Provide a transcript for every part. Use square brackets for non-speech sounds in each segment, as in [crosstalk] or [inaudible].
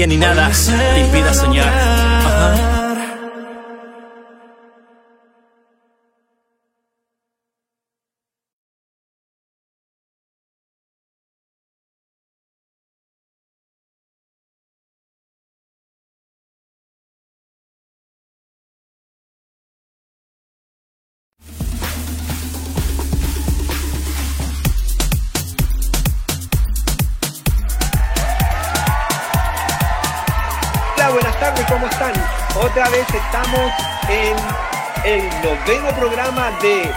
nadie ni nada de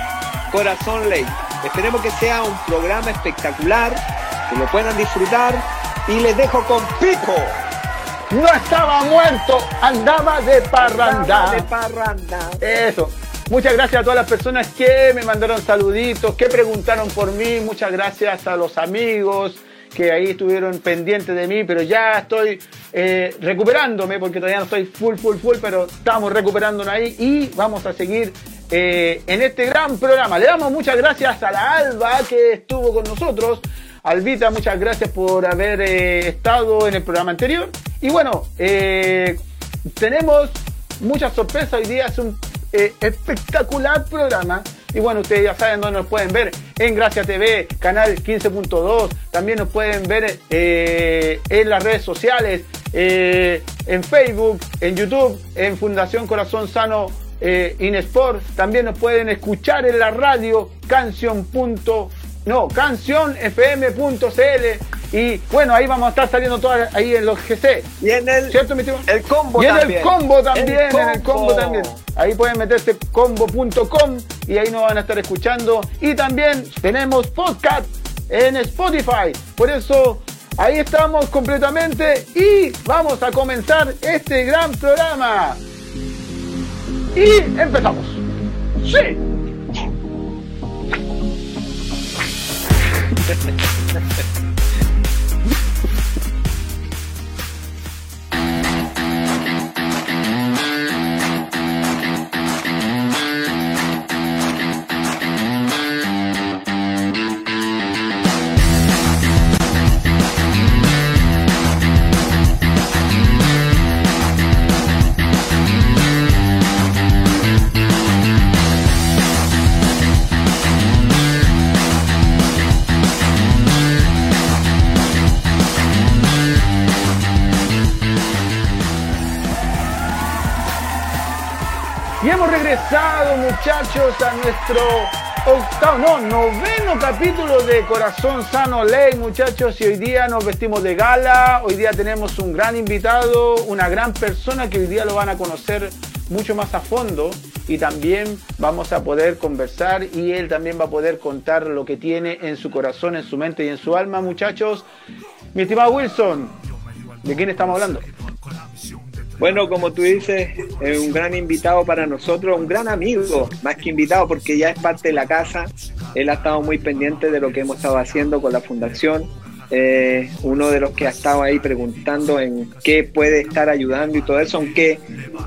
Corazón Ley. Esperemos que sea un programa espectacular, que lo puedan disfrutar y les dejo con Pico. No estaba muerto, andaba de parranda. de parranda. Eso. Muchas gracias a todas las personas que me mandaron saluditos, que preguntaron por mí. Muchas gracias a los amigos que ahí estuvieron pendientes de mí, pero ya estoy eh, recuperándome porque todavía no estoy full, full, full, pero estamos recuperándonos ahí y vamos a seguir eh, en este gran programa. Le damos muchas gracias a la Alba que estuvo con nosotros. Albita, muchas gracias por haber eh, estado en el programa anterior. Y bueno, tenemos muchas sorpresas. Hoy día es un espectacular programa y bueno, ustedes ya saben dónde nos pueden ver. En Gracia TV, canal 15.2. También nos pueden ver eh, en las redes sociales, eh, en Facebook, en YouTube, en Fundación Corazón Sano eh, Inesport. También nos pueden escuchar en la radio canción. No, cancionfm.cl y bueno, ahí vamos a estar saliendo todas ahí en los GC. Y en el, ¿cierto, mi el combo y también. en el combo también, en el combo también. Ahí pueden meterse combo.com y ahí nos van a estar escuchando. Y también tenemos podcast en Spotify. Por eso ahí estamos completamente y vamos a comenzar este gran programa. Y empezamos. Sí. [laughs] regresado, muchachos, a nuestro octavo, no, noveno capítulo de Corazón Sano Ley, muchachos. Y hoy día nos vestimos de gala. Hoy día tenemos un gran invitado, una gran persona que hoy día lo van a conocer mucho más a fondo. Y también vamos a poder conversar y él también va a poder contar lo que tiene en su corazón, en su mente y en su alma, muchachos. Mi estimado Wilson, ¿de quién estamos hablando? Bueno, como tú dices, es un gran invitado para nosotros, un gran amigo, más que invitado porque ya es parte de la casa. Él ha estado muy pendiente de lo que hemos estado haciendo con la fundación. Eh, uno de los que ha estado ahí preguntando en qué puede estar ayudando y todo eso, aunque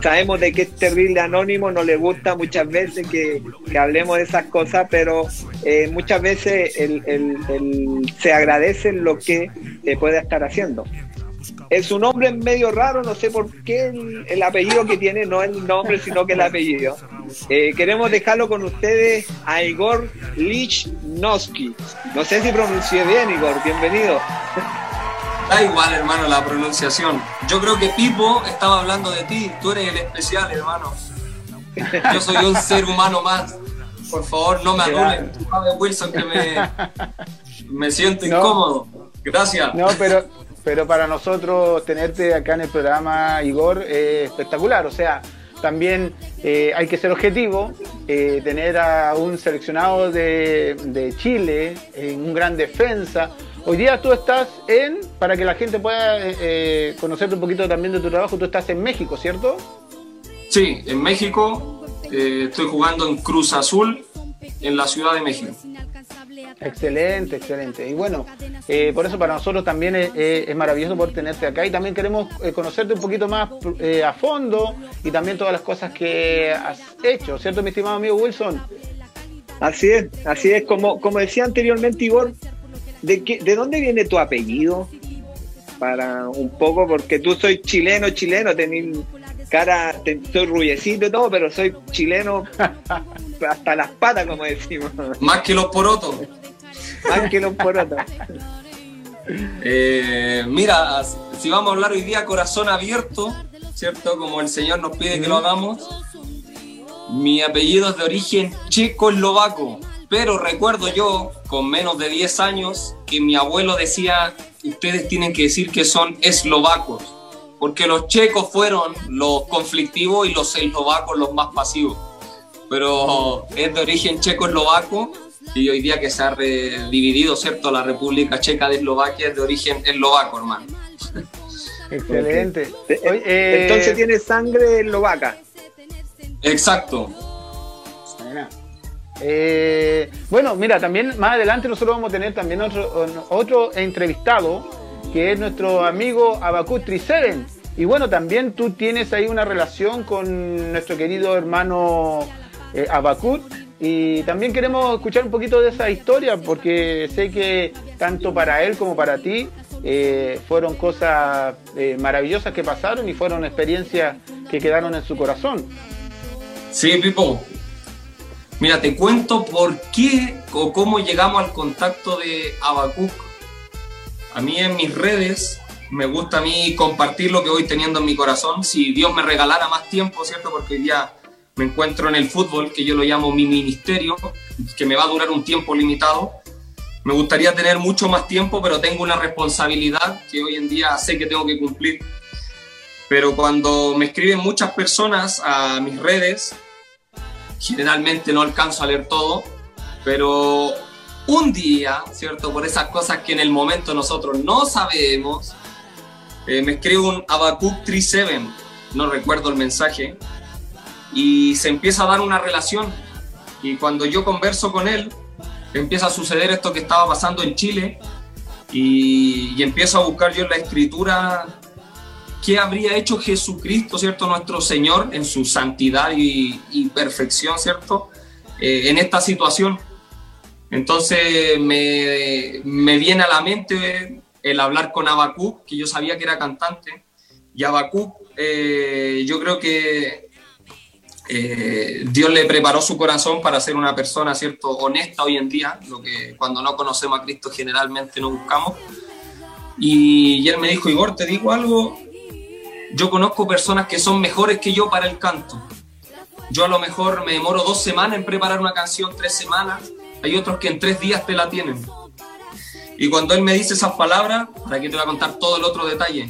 sabemos de que es terrible anónimo, no le gusta muchas veces que, hablemos de esas cosas, pero eh, muchas veces se agradece lo que eh, puede estar haciendo. Es un nombre medio raro, no sé por qué el, apellido que tiene no es el nombre, sino que el apellido. Eh, queremos dejarlo con ustedes a Igor Lichnowsky. No sé si pronuncié bien, Igor, bienvenido. Da igual, hermano, la pronunciación. Yo creo que Pipo estaba hablando de ti, tú eres el especial, hermano. Yo soy un ser humano más. Por favor, no me anulen. Tú sabes, Wilson, que me, me siento incómodo. Gracias. No, pero pero para nosotros tenerte acá en el programa, Igor, es espectacular. O sea, también eh, hay que ser objetivo, eh, tener a un seleccionado de, Chile, en un gran defensa. Hoy día tú estás en, para que la gente pueda eh, conocerte un poquito también de tu trabajo, tú estás en México, ¿cierto? Sí, en México. estoy jugando en Cruz Azul, en la Ciudad de México. Excelente, excelente. Y bueno, eh, por eso para nosotros también es, maravilloso poder tenerte acá y también queremos eh, conocerte un poquito más eh, a fondo y también todas las cosas que has hecho, ¿cierto, mi estimado amigo Wilson? Así es, así es. Como, como decía anteriormente Igor, ¿de, qué, ¿de dónde viene tu apellido? Para un poco, porque tú soy chileno, chileno, tenés cara, soy rubiecito y todo, pero soy chileno [laughs] hasta las patas, como decimos. Más que los porotos. Más que los porotos. [laughs] Eh, mira, si vamos a hablar hoy día corazón abierto, ¿cierto? Como el Señor nos pide que lo hagamos. Mi apellido es de origen checo-eslovaco, pero recuerdo yo, con menos de 10 años, que mi abuelo decía, ustedes tienen que decir que son eslovacos porque los checos fueron los conflictivos y los eslovacos los más pasivos. Pero es de origen checo-eslovaco y hoy día que se ha dividido, ¿cierto? La República Checa de Eslovaquia es de origen eslovaco, hermano. [laughs] Excelente. Eh, entonces tiene sangre eslovaca. Exacto. Eh, bueno, mira, también más adelante nosotros vamos a tener también otro, otro entrevistado que es nuestro amigo Abacus Triseren. Y bueno, también tú tienes ahí una relación con nuestro querido hermano eh, Abacut. Y también queremos escuchar un poquito de esa historia porque sé que tanto para él como para ti eh, fueron cosas eh, maravillosas que pasaron y fueron experiencias que quedaron en su corazón. Sí, Pipo. Mira, te cuento por qué o cómo llegamos al contacto de Abacuc a mí en mis redes me gusta a mí compartir lo que voy teniendo en mi corazón. Si Dios me regalara más tiempo, ¿cierto? Porque ya me encuentro en el fútbol, que yo lo llamo mi ministerio, que me va a durar un tiempo limitado. Me gustaría tener mucho más tiempo, pero tengo una responsabilidad que hoy en día sé que tengo que cumplir. Pero cuando me escriben muchas personas a mis redes, generalmente no alcanzo a leer todo, pero un día, ¿cierto? Por esas cosas que en el momento nosotros no sabemos, eh, me escribe un Abacuc 37, no recuerdo el mensaje, y se empieza a dar una relación. Y cuando yo converso con él, empieza a suceder esto que estaba pasando en Chile, y, empiezo a buscar yo en la escritura qué habría hecho Jesucristo, ¿cierto? Nuestro Señor en su santidad y, perfección, ¿cierto? Eh, en esta situación. Entonces me, viene a la mente el hablar con Abacú, que yo sabía que era cantante, y Abacú, eh, yo creo que eh, Dios le preparó su corazón para ser una persona, ¿cierto?, honesta hoy en día, lo que cuando no conocemos a Cristo generalmente no buscamos. Y, y él me dijo, Igor, te digo algo, yo conozco personas que son mejores que yo para el canto. Yo a lo mejor me demoro dos semanas en preparar una canción, tres semanas, hay otros que en tres días te la tienen. Y cuando él me dice esas palabras, para que te voy a contar todo el otro detalle,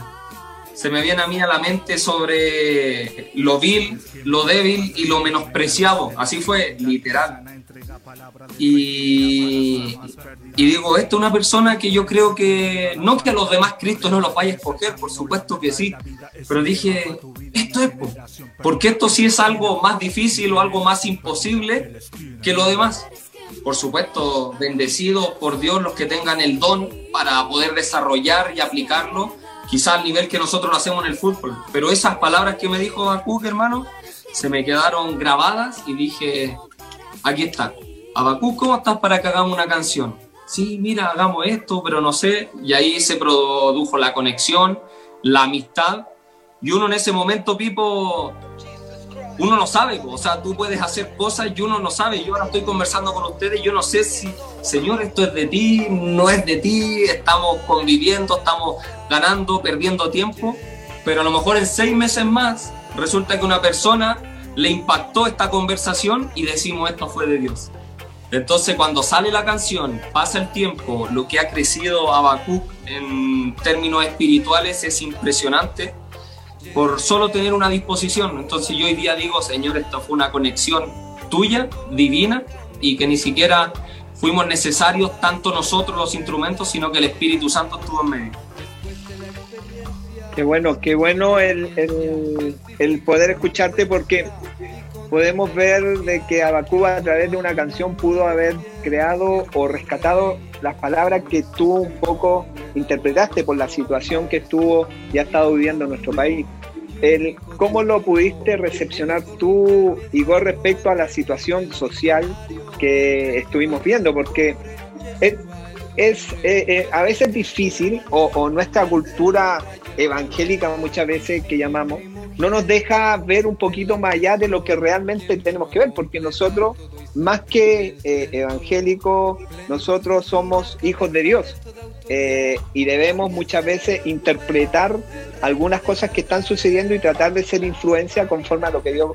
se me viene a mí a la mente sobre lo vil, lo débil y lo menospreciado. Así fue, literal. Y, y digo, esta es una persona que yo creo que, no que a los demás Cristo no los vaya a escoger, por supuesto que sí, pero dije, esto es, porque esto sí es algo más difícil o algo más imposible que lo demás por supuesto, bendecidos por Dios los que tengan el don para poder desarrollar y aplicarlo, quizás al nivel que nosotros lo hacemos en el fútbol. Pero esas palabras que me dijo Abacuc, hermano, se me quedaron grabadas y dije, aquí está. Abacuc, ¿cómo estás para que hagamos una canción? Sí, mira, hagamos esto, pero no sé. Y ahí se produjo la conexión, la amistad. Y uno en ese momento, Pipo, uno no sabe, o sea, tú puedes hacer cosas y uno no sabe. Yo ahora estoy conversando con ustedes, yo no sé si, Señor, esto es de ti, no es de ti, estamos conviviendo, estamos ganando, perdiendo tiempo, pero a lo mejor en seis meses más resulta que una persona le impactó esta conversación y decimos esto fue de Dios. Entonces cuando sale la canción, pasa el tiempo, lo que ha crecido Habacuc en términos espirituales es impresionante por solo tener una disposición. Entonces yo hoy día digo, Señor, esto fue una conexión tuya, divina, y que ni siquiera fuimos necesarios tanto nosotros los instrumentos, sino que el Espíritu Santo estuvo en medio. Qué bueno, qué bueno el, el, poder escucharte porque podemos ver de que Abacuba a través de una canción pudo haber creado o rescatado las palabras que tú un poco interpretaste por la situación que estuvo y ha estado viviendo en nuestro país. El, ¿Cómo lo pudiste recepcionar tú, Igor, respecto a la situación social que estuvimos viendo? Porque es, eh, eh, a veces difícil, o, nuestra cultura evangélica muchas veces que llamamos, no nos deja ver un poquito más allá de lo que realmente tenemos que ver, porque nosotros, más que eh, evangélicos, nosotros somos hijos de Dios. Y debemos muchas veces interpretar algunas cosas que están sucediendo y tratar de ser influencia conforme a lo que Dios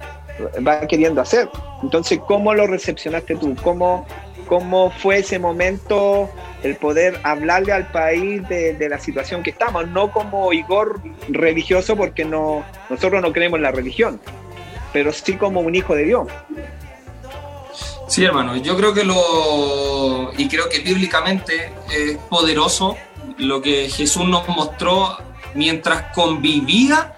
va queriendo hacer. Entonces, ¿cómo lo recepcionaste tú? ¿Cómo, cómo fue ese momento el poder hablarle al país de, la situación que estamos, no como Igor religioso, porque no, nosotros no creemos en la religión, pero sí como un hijo de Dios. Sí, hermano, yo creo que lo, y creo que bíblicamente es poderoso lo que Jesús nos mostró mientras convivía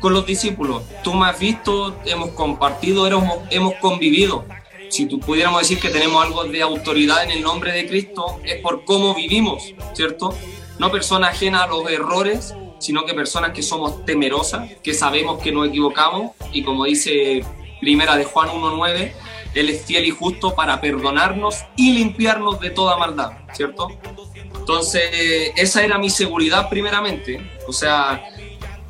con los discípulos. Tú me has visto, hemos compartido, hemos, hemos convivido si tú pudiéramos decir que tenemos algo de autoridad en el nombre de Cristo, es por cómo vivimos, ¿cierto? No personas ajenas a los errores, sino que personas que somos temerosas, que sabemos que nos equivocamos y como dice Primera de Juan 1.9, Él es fiel y justo para perdonarnos y limpiarnos de toda maldad, ¿cierto? Entonces, esa era mi seguridad primeramente. O sea,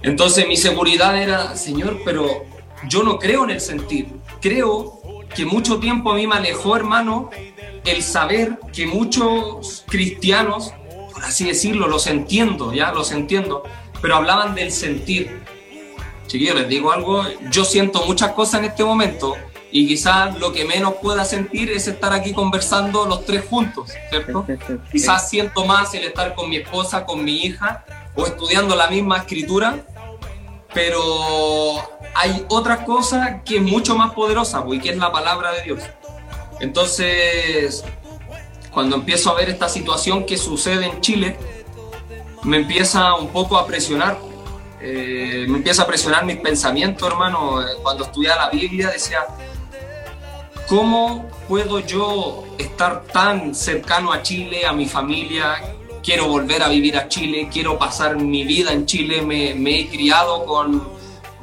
entonces mi seguridad era, Señor, pero yo no creo en el sentir, creo que mucho tiempo a mí me alejó, hermano, el saber que muchos cristianos, por así decirlo, los entiendo, ya los entiendo, pero hablaban del sentir. Chiquillos, les digo algo, yo siento muchas cosas en este momento y quizás lo que menos pueda sentir es estar aquí conversando los tres juntos, ¿cierto? Quizás siento más el estar con mi esposa, con mi hija o estudiando la misma escritura, pero hay otra cosa que es mucho más poderosa, y que es la palabra de Dios. Entonces, cuando empiezo a ver esta situación que sucede en Chile, me empieza un poco a presionar, eh, me empieza a presionar mis pensamientos, hermano. Cuando estudiaba la Biblia decía, ¿cómo puedo yo estar tan cercano a Chile, a mi familia? Quiero volver a vivir a Chile, quiero pasar mi vida en Chile, me, me he criado con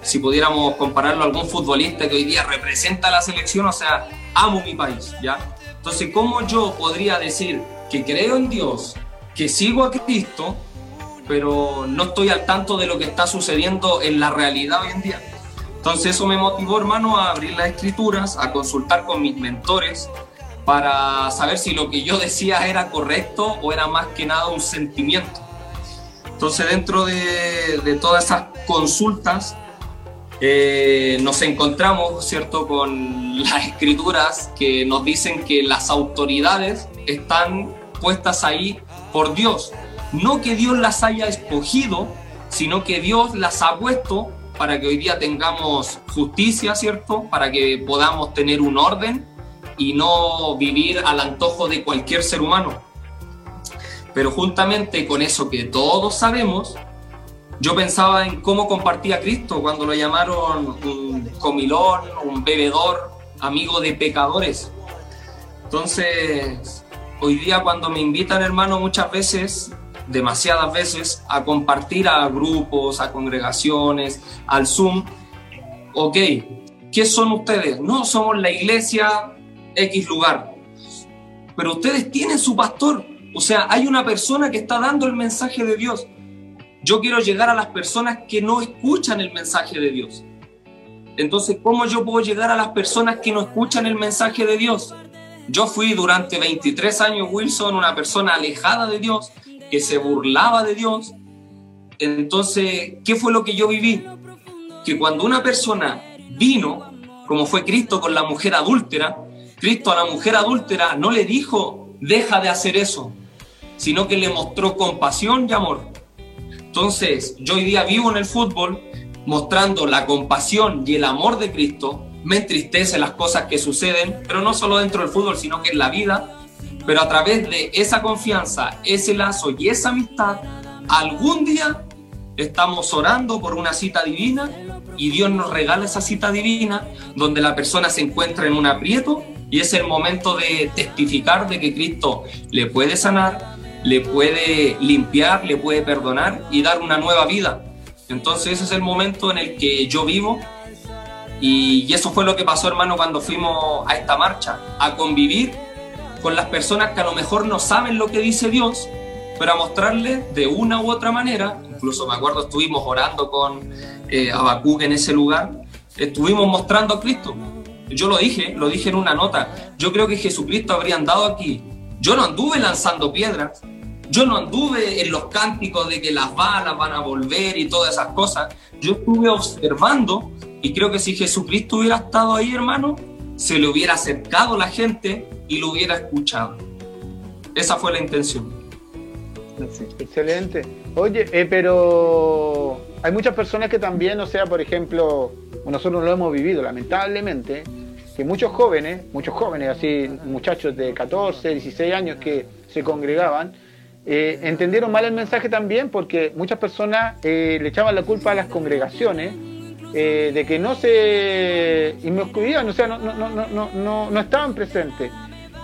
si pudiéramos compararlo algún futbolista que hoy día representa a la selección, o sea, amo mi país, ¿ya? Entonces, ¿cómo yo podría decir que creo en Dios, que sigo a Cristo, pero no estoy al tanto de lo que está sucediendo en la realidad hoy en día? Entonces eso me motivó, hermano, a abrir las escrituras, a consultar con mis mentores para saber si lo que yo decía era correcto o era más que nada un sentimiento. Entonces dentro de, de todas esas consultas eh, nos encontramos, ¿cierto?, con [laughs] las escrituras que nos dicen que las autoridades están puestas ahí por Dios. No que Dios las haya escogido, sino que Dios las ha puesto para que hoy día tengamos justicia, ¿cierto? Para que podamos tener un orden y no vivir al antojo de cualquier ser humano. Pero juntamente con eso que todos sabemos, yo pensaba en cómo compartía Cristo cuando lo llamaron un comilón, un bebedor, amigo de pecadores. Entonces, hoy día cuando me invitan, hermano, muchas veces, demasiadas veces, a compartir a grupos, a congregaciones, al Zoom, ok, ¿qué son ustedes? No, somos la iglesia X lugar. Pero ustedes tienen su pastor. O sea, hay una persona que está dando el mensaje de Dios. Yo quiero llegar a las personas que no escuchan el mensaje de Dios. Entonces, ¿cómo yo puedo llegar a las personas que no escuchan el mensaje de Dios? Yo fui durante 23 años, Wilson, una persona alejada de Dios, que se burlaba de Dios. Entonces, ¿qué fue lo que yo viví? Que cuando una persona vino, como fue Cristo con la mujer adúltera, Cristo a la mujer adúltera no le dijo, deja de hacer eso, sino que le mostró compasión y amor. Entonces, yo hoy día vivo en el fútbol mostrando la compasión y el amor de Cristo. Me entristece las cosas que suceden, pero no solo dentro del fútbol, sino que en la vida. Pero a través de esa confianza, ese lazo y esa amistad, algún día estamos orando por una cita divina y Dios nos regala esa cita divina donde la persona se encuentra en un aprieto y es el momento de testificar de que Cristo le puede sanar, le puede limpiar, le puede perdonar y dar una nueva vida. Entonces ese es el momento en el que yo vivo y, eso fue lo que pasó hermano cuando fuimos a esta marcha, a convivir con las personas que a lo mejor no saben lo que dice Dios, pero a mostrarles de una u otra manera, incluso me acuerdo estuvimos orando con eh, en ese lugar, estuvimos mostrando a Cristo. Yo lo dije, lo dije en una nota, yo creo que Jesucristo habría andado aquí. Yo no anduve lanzando piedras, yo no anduve en los cánticos de que las balas van a volver y todas esas cosas. Yo estuve observando y creo que si Jesucristo hubiera estado ahí, hermano, se le hubiera acercado la gente y lo hubiera escuchado. Esa fue la intención. Excelente. Oye, eh, pero hay muchas personas que también, o sea, por ejemplo, nosotros lo hemos vivido, lamentablemente, que muchos jóvenes, muchos jóvenes, así muchachos de 14, 16 años que se congregaban, eh, entendieron mal el mensaje también porque muchas personas eh, le echaban la culpa a las congregaciones eh, de que no se inmiscuían, o sea, no, no, no, no, no estaban presentes.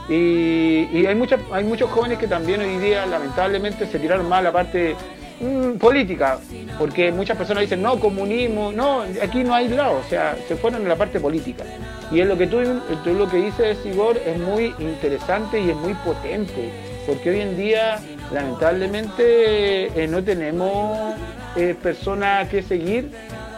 Y, y, hay, muchas, hay muchos jóvenes que también hoy día lamentablemente se tiraron mal la parte mm, política, porque muchas personas dicen, no, comunismo, no, aquí no hay lado, o sea, se fueron en la parte política. Y es lo que tú, tú lo que dices, Igor, es muy interesante y es muy potente, porque hoy en día lamentablemente eh, no tenemos eh, personas que seguir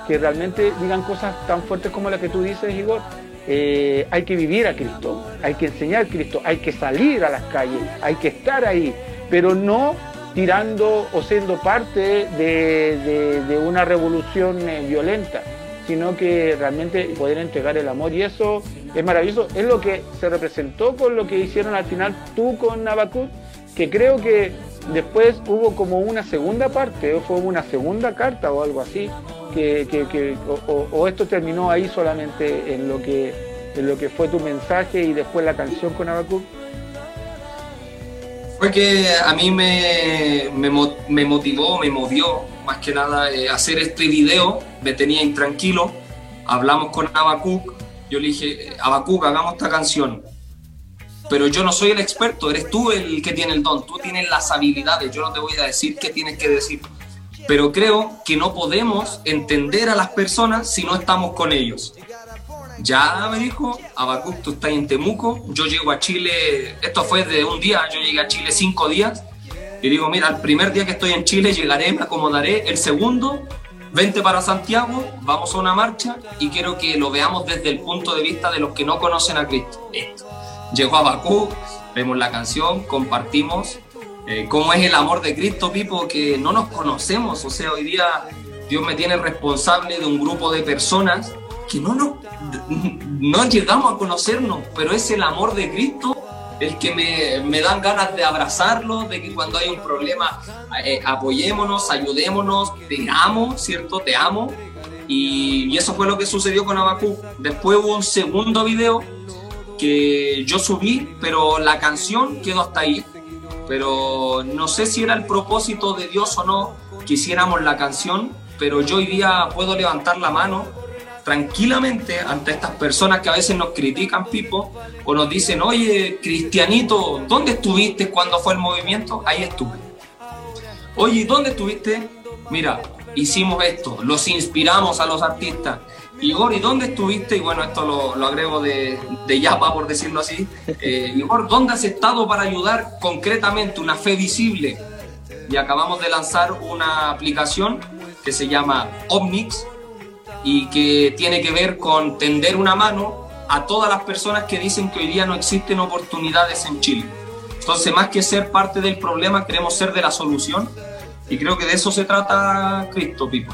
que realmente digan cosas tan fuertes como las que tú dices, Igor. Eh, hay que vivir a Cristo, hay que enseñar a Cristo, hay que salir a las calles, hay que estar ahí, pero no tirando o siendo parte de, una revolución violenta, sino que realmente poder entregar el amor. Y eso es maravilloso, es lo que se representó con lo que hicieron al final tú con Nabacut que creo que después hubo como una segunda parte, o fue una segunda carta o algo así, que, o, esto terminó ahí solamente en lo que en lo que fue tu mensaje y después la canción con Abacuc. Fue que a mí me, me, motivó, me movió más que nada eh, hacer este video, me tenía intranquilo, hablamos con Abacuc, yo le dije, Abacuc, hagamos esta canción pero yo no soy el experto, eres tú el que tiene el don, tú tienes las habilidades, yo no te voy a decir qué tienes que decir, pero creo que no podemos entender a las personas si no estamos con ellos. Ya me dijo, Abacuc, tú estás en Temuco, yo llego a Chile, esto fue de un día, yo llegué a Chile cinco días, y digo, mira, el primer día que estoy en Chile llegaré, me acomodaré, el segundo, vente para Santiago, vamos a una marcha y quiero que lo veamos desde el punto de vista de los que no conocen a Cristo. Esto llegó a Bakú, vemos la canción, compartimos eh, cómo es el amor de Cristo, Pipo, que no nos conocemos. O sea, hoy día Dios me tiene responsable de un grupo de personas que no, no, no llegamos a conocernos, pero es el amor de Cristo el que me, me dan ganas de abrazarlo, de que cuando hay un problema eh, apoyémonos, ayudémonos, te amo, ¿cierto? Te amo. Y, eso fue lo que sucedió con Abacú. Después hubo un segundo video que yo subí, pero la canción quedó hasta ahí. Pero no sé si era el propósito de Dios o no que la canción, pero yo hoy día puedo levantar la mano tranquilamente ante estas personas que a veces nos critican, Pipo, o nos dicen, oye, Cristianito, ¿dónde estuviste cuando fue el movimiento? Ahí estuve. Oye, ¿dónde estuviste? Mira, hicimos esto, los inspiramos a los artistas, Igor, ¿y dónde estuviste? Y bueno, esto lo, agrego de, de, Yapa, por decirlo así. Eh, Igor, ¿dónde has estado para ayudar concretamente una fe visible? Y acabamos de lanzar una aplicación que se llama Omnix y que tiene que ver con tender una mano a todas las personas que dicen que hoy día no existen oportunidades en Chile. Entonces, más que ser parte del problema, queremos ser de la solución y creo que de eso se trata Cristo, Pipo.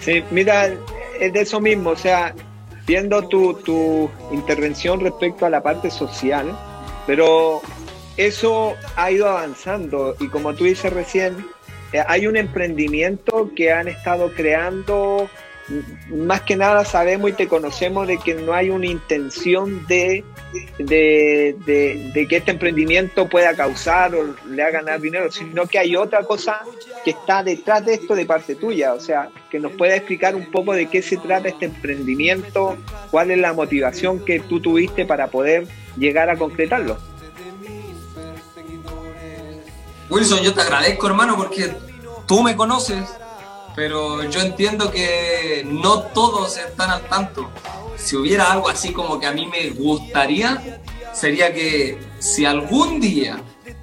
Sí, mira, es de eso mismo, o sea, viendo tu, tu intervención respecto a la parte social, pero eso ha ido avanzando y como tú dices recién, eh, hay un emprendimiento que han estado creando más que nada sabemos y te conocemos de que no hay una intención de, de, que este emprendimiento pueda causar o le haga ganar dinero, sino que hay otra cosa que está detrás de esto de parte tuya. O sea, que nos pueda explicar un poco de qué se trata este emprendimiento, cuál es la motivación que tú tuviste para poder llegar a concretarlo. Wilson, yo te agradezco, hermano, porque tú me conoces, pero yo entiendo que no todos están al tanto. Si hubiera algo así como que a mí me gustaría, sería que si algún día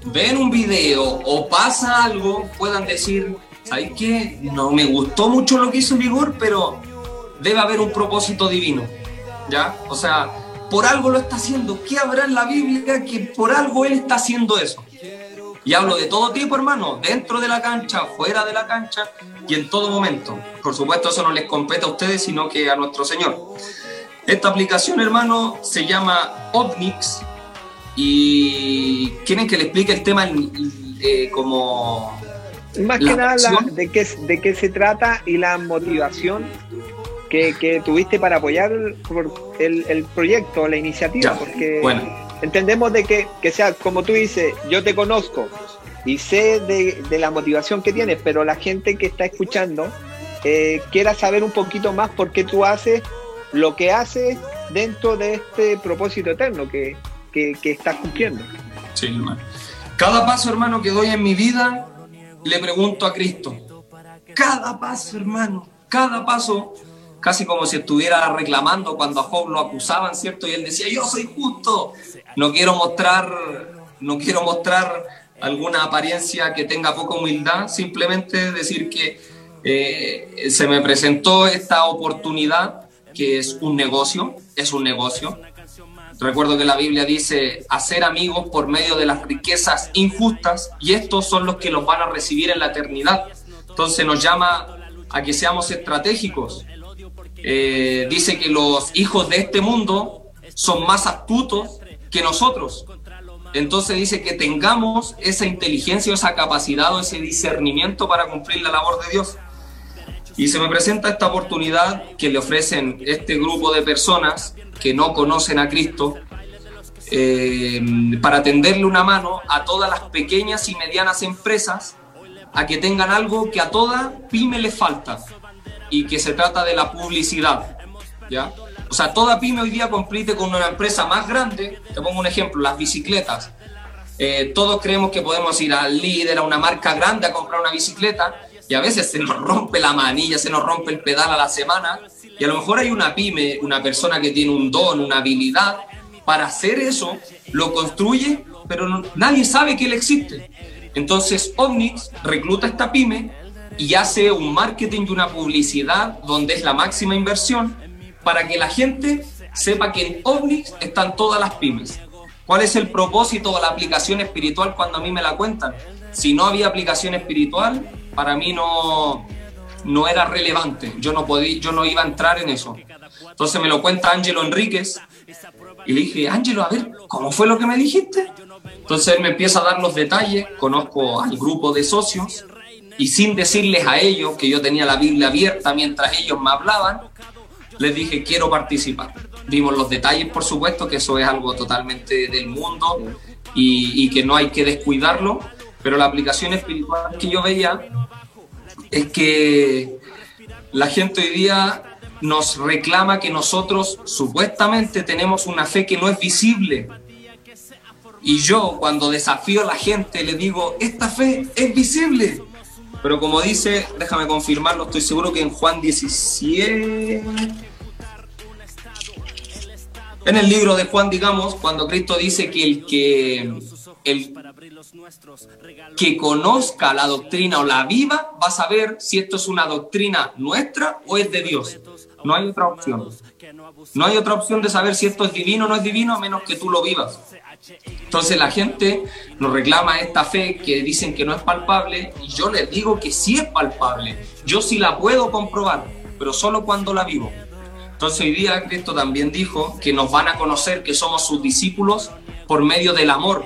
ven un video o pasa algo, puedan decir, ¿sabes qué? No me gustó mucho lo que hizo Vigor, pero debe haber un propósito divino. ¿Ya? O sea, por algo lo está haciendo. ¿Qué habrá en la Biblia que por algo él está haciendo eso? Y hablo de todo tipo, hermano, dentro de la cancha, fuera de la cancha y en todo momento. Por supuesto, eso no les compete a ustedes, sino que a nuestro Señor. Esta aplicación, hermano, se llama Ovnix y quieren que le explique el tema eh, como... Más que nada de, qué, de qué se trata y la motivación que, tuviste para apoyar el, el, proyecto, la iniciativa, porque bueno entendemos de que, que sea, como tú dices, yo te conozco y sé de, la motivación que tienes, pero la gente que está escuchando eh, quiera saber un poquito más por qué tú haces lo que haces dentro de este propósito eterno que, que, estás cumpliendo. Sí, hermano. Cada paso, hermano, que doy en mi vida, le pregunto a Cristo. Cada paso, hermano, cada paso casi como si estuviera reclamando cuando a Job lo acusaban, ¿cierto? Y él decía, yo soy justo. No quiero mostrar, no quiero mostrar alguna apariencia que tenga poca humildad, simplemente decir que eh, se me presentó esta oportunidad, que es un negocio, es un negocio. Recuerdo que la Biblia dice hacer amigos por medio de las riquezas injustas y estos son los que los van a recibir en la eternidad. Entonces nos llama a que seamos estratégicos, eh, dice que los hijos de este mundo son más astutos que nosotros. Entonces dice que tengamos esa inteligencia, esa capacidad o ese discernimiento para cumplir la labor de Dios. Y se me presenta esta oportunidad que le ofrecen este grupo de personas que no conocen a Cristo eh, para tenderle una mano a todas las pequeñas y medianas empresas a que tengan algo que a toda pyme le falta y que se trata de la publicidad. ¿ya? O sea, toda pyme hoy día compite con una empresa más grande. Te pongo un ejemplo, las bicicletas. Eh, todos creemos que podemos ir al líder, a una marca grande a comprar una bicicleta y a veces se nos rompe la manilla, se nos rompe el pedal a la semana y a lo mejor hay una pyme, una persona que tiene un don, una habilidad para hacer eso, lo construye, pero nadie sabe que él existe. Entonces Omnix recluta a esta pyme y hace un marketing y una publicidad donde es la máxima inversión para que la gente sepa que en Omnix están todas las pymes. ¿Cuál es el propósito o la aplicación espiritual cuando a mí me la cuentan? Si no había aplicación espiritual, para mí no, no era relevante. Yo no, podía, yo no iba a entrar en eso. Entonces me lo cuenta Ángelo Enríquez y le dije, Ángelo, a ver, ¿cómo fue lo que me dijiste? Entonces él me empieza a dar los detalles, conozco al grupo de socios y sin decirles a ellos que yo tenía la Biblia abierta mientras ellos me hablaban, les dije quiero participar. Vimos los detalles, por supuesto, que eso es algo totalmente del mundo y, que no hay que descuidarlo, pero la aplicación espiritual que yo veía es que la gente hoy día nos reclama que nosotros supuestamente tenemos una fe que no es visible. Y yo cuando desafío a la gente le digo, esta fe es visible. Pero como dice, déjame confirmarlo, estoy seguro que en Juan 17... En el libro de Juan, digamos, cuando Cristo dice que el que el que conozca la doctrina o la viva va a saber si esto es una doctrina nuestra o es de Dios. No hay otra opción. No hay otra opción de saber si esto es divino o no es divino a menos que tú lo vivas. Entonces la gente nos reclama esta fe que dicen que no es palpable y yo les digo que sí es palpable. Yo sí la puedo comprobar, pero solo cuando la vivo. Entonces hoy día Cristo también dijo que nos van a conocer que somos sus discípulos por medio del amor.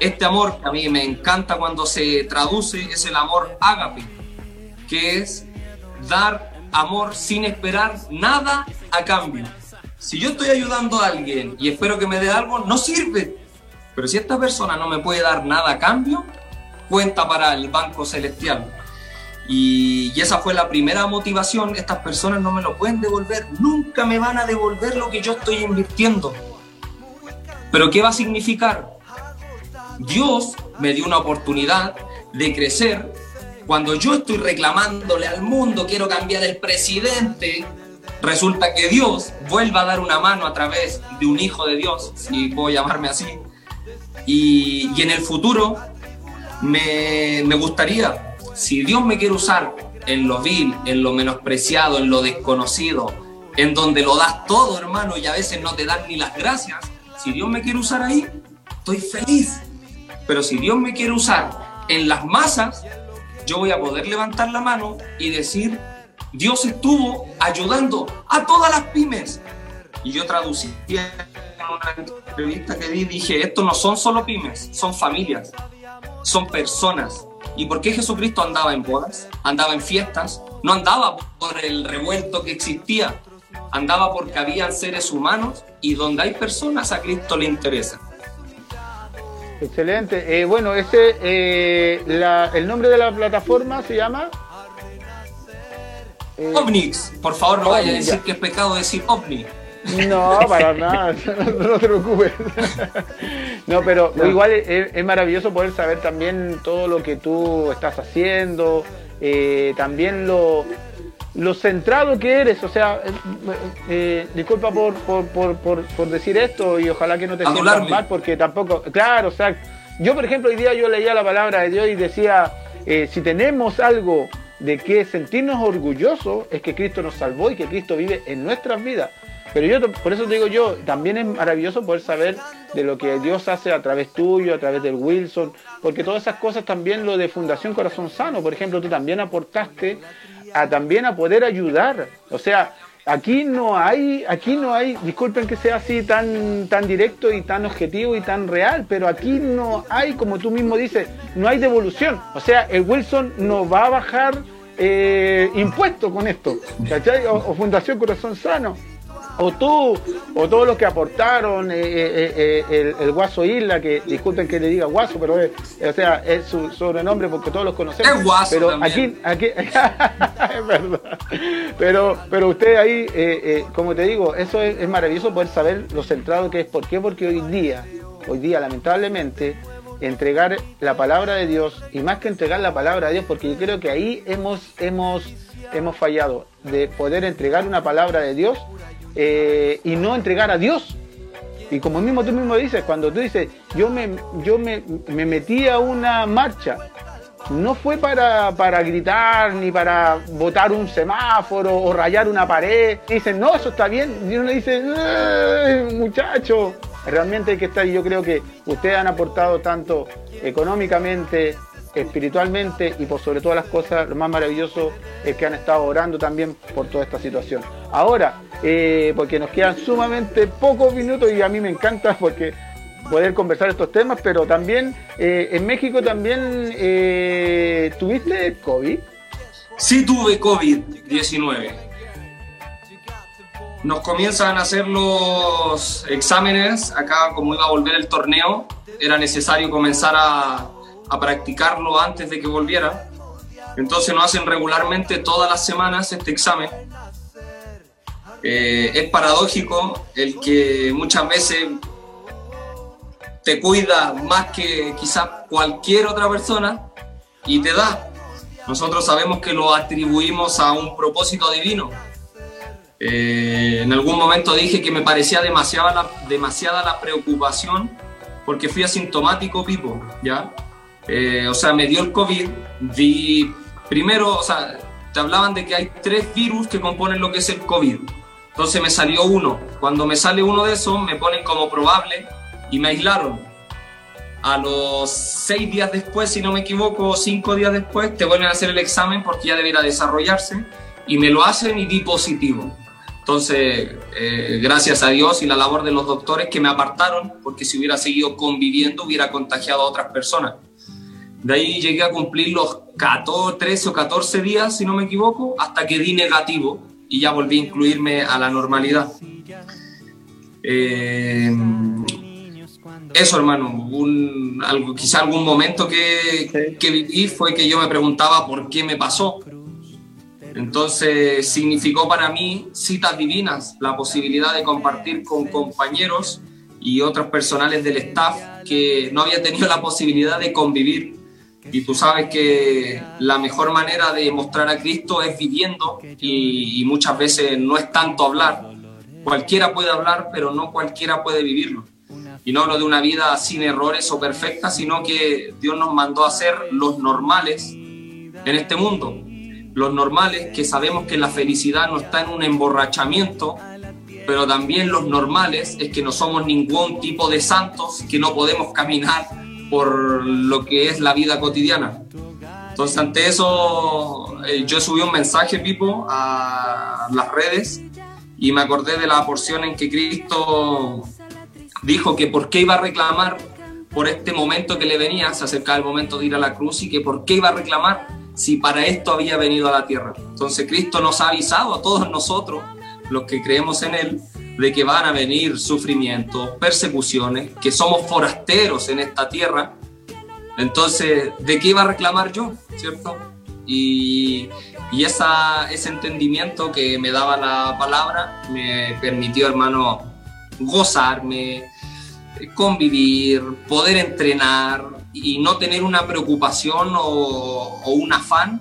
Este amor que a mí me encanta cuando se traduce es el amor ágape, que es dar amor sin esperar nada a cambio. Si yo estoy ayudando a alguien y espero que me dé algo, no sirve. Pero si esta persona no me puede dar nada a cambio, cuenta para el Banco Celestial. Y, esa fue la primera motivación. Estas personas no me lo pueden devolver. Nunca me van a devolver lo que yo estoy invirtiendo. Pero ¿qué va a significar? Dios me dio una oportunidad de crecer. Cuando yo estoy reclamándole al mundo, quiero cambiar el presidente, resulta que Dios vuelva a dar una mano a través de un hijo de Dios, si puedo llamarme así. Y, y en el futuro me, me gustaría, si Dios me quiere usar en lo vil, en lo menospreciado, en lo desconocido, en donde lo das todo, hermano, y a veces no te dan ni las gracias, si Dios me quiere usar ahí, estoy feliz. Pero si Dios me quiere usar en las masas, yo voy a poder levantar la mano y decir, Dios estuvo ayudando a todas las pymes. Y yo traducí en una entrevista que di, dije, esto no son solo pymes, son familias, son personas. ¿Y por qué Jesucristo andaba en bodas? Andaba en fiestas, no andaba por el revuelto que existía, andaba porque habían seres humanos y donde hay personas a Cristo le interesa. Excelente. Eh, bueno, ese, eh, la, el nombre de la plataforma se llama. Eh, Ovnix. Por favor, no vaya a decir que es pecado decir ovni. No, para [laughs] nada, [laughs] no, no, te preocupes. [laughs] No, pero no. igual es, es, maravilloso poder saber también todo lo que tú estás haciendo, eh, también lo, lo centrado que eres, o sea, eh, eh, disculpa por, por, por, por, decir esto y ojalá que no te sientas mal, porque tampoco, claro, o sea, yo por ejemplo hoy día yo leía la palabra de Dios y decía, eh, si tenemos algo de que sentirnos orgullosos es que Cristo nos salvó y que Cristo vive en nuestras vidas. Pero yo, por eso te digo yo, también es maravilloso poder saber de lo que Dios hace a través tuyo, a través del Wilson, porque todas esas cosas también lo de Fundación Corazón Sano, por ejemplo, tú también aportaste a también a poder ayudar. O sea, aquí no hay, aquí no hay, disculpen que sea así tan, tan directo y tan objetivo y tan real, pero aquí no hay, como tú mismo dices, no hay devolución. O sea, el Wilson no va a bajar eh, impuestos con esto, ¿cachai? O, o Fundación Corazón Sano o tú, o todos los que aportaron, eh, eh, eh, el, el, Guaso Isla, que disculpen que le diga Guaso, pero es, o sea, es su sobrenombre porque todos los conocemos. Es Guaso pero también. aquí, aquí [laughs] es verdad. Pero, pero usted ahí, como te digo, eso es, es, maravilloso poder saber lo centrado que es. ¿Por qué? Porque hoy día, hoy día, lamentablemente, entregar la palabra de Dios, y más que entregar la palabra de Dios, porque yo creo que ahí hemos, hemos, hemos fallado, de poder entregar una palabra de Dios eh, y no entregar a Dios. Y como mismo tú mismo dices, cuando tú dices, yo me, yo me, me metí a una marcha, no fue para, para, gritar ni para botar un semáforo o rayar una pared. Dicen, no, eso está bien. Y uno dice, muchacho, realmente hay que estar. Y yo creo que ustedes han aportado tanto económicamente, espiritualmente y por sobre todas las cosas, lo más maravilloso es que han estado orando también por toda esta situación. Ahora, eh, porque nos quedan sumamente pocos minutos y a mí me encanta [laughs] porque poder conversar estos temas, pero también eh, en México también eh, tuviste COVID. Sí tuve COVID-19. Nos comienzan a hacer los exámenes, acá como iba a volver el torneo, era necesario comenzar a, a practicarlo antes de que volviera. Entonces nos hacen regularmente todas las semanas este examen. Eh, es paradójico el que muchas veces te cuida más que quizás cualquier otra persona y te da. Nosotros sabemos que lo atribuimos a un propósito divino. Eh, en algún momento dije que me parecía demasiada la, preocupación porque fui asintomático, Pipo, ¿ya? Eh, o sea, me dio el COVID, vi, primero, o sea, te hablaban de que hay tres virus que componen lo que es el COVID. Entonces me salió uno. Cuando me sale uno de esos, me ponen como probable y me aislaron. A los seis días después, si no me equivoco, cinco días después, te vuelven a hacer el examen porque ya debiera desarrollarse y me lo hacen y di positivo. Entonces, eh, gracias a Dios y la labor de los doctores que me apartaron, porque si hubiera seguido conviviendo hubiera contagiado a otras personas. De ahí llegué a cumplir los 14, 13 o 14 días, si no me equivoco, hasta que di negativo y ya volví a incluirme a la normalidad. Eh, eso, hermano, un, algo, quizá algún momento que, que viví fue que yo me preguntaba por qué me pasó. Entonces significó para mí citas divinas, la posibilidad de compartir con compañeros y otros personales del staff que no había tenido la posibilidad de convivir. Y tú sabes que la mejor manera de mostrar a Cristo es viviendo y, y muchas veces no es tanto hablar. Cualquiera puede hablar, pero no cualquiera puede vivirlo. Y no hablo de una vida sin errores o perfecta, sino que Dios nos mandó a ser los normales en este mundo. Los normales que sabemos que la felicidad no está en un emborrachamiento, pero también los normales es que no somos ningún tipo de santos, que no podemos caminar por lo que es la vida cotidiana. Entonces, ante eso, eh, yo subí un mensaje, Pipo, a las redes y me acordé de la porción en que Cristo dijo que por qué iba a reclamar por este momento que le venía, se acercaba el momento de ir a la cruz y que por qué iba a reclamar si para esto había venido a la tierra. Entonces Cristo nos ha avisado a todos nosotros, los que creemos en Él, de que van a venir sufrimientos, persecuciones, que somos forasteros en esta tierra. Entonces, ¿de qué iba a reclamar yo? ¿Cierto? Y, y esa, ese entendimiento que me daba la palabra me permitió, hermano, gozarme, convivir, poder entrenar y no tener una preocupación o, o, un afán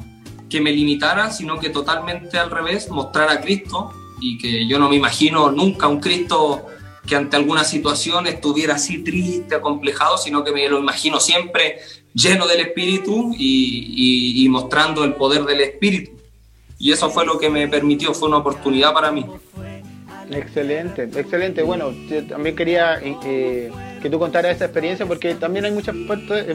que me limitara, sino que totalmente al revés, mostrar a Cristo y que yo no me imagino nunca un Cristo que ante alguna situación estuviera así triste, acomplejado, sino que me lo imagino siempre lleno del Espíritu y, y, y mostrando el poder del Espíritu. Y eso fue lo que me permitió, fue una oportunidad para mí. Excelente, excelente. Bueno, también quería eh, que tú contaras esa experiencia porque también hay muchas,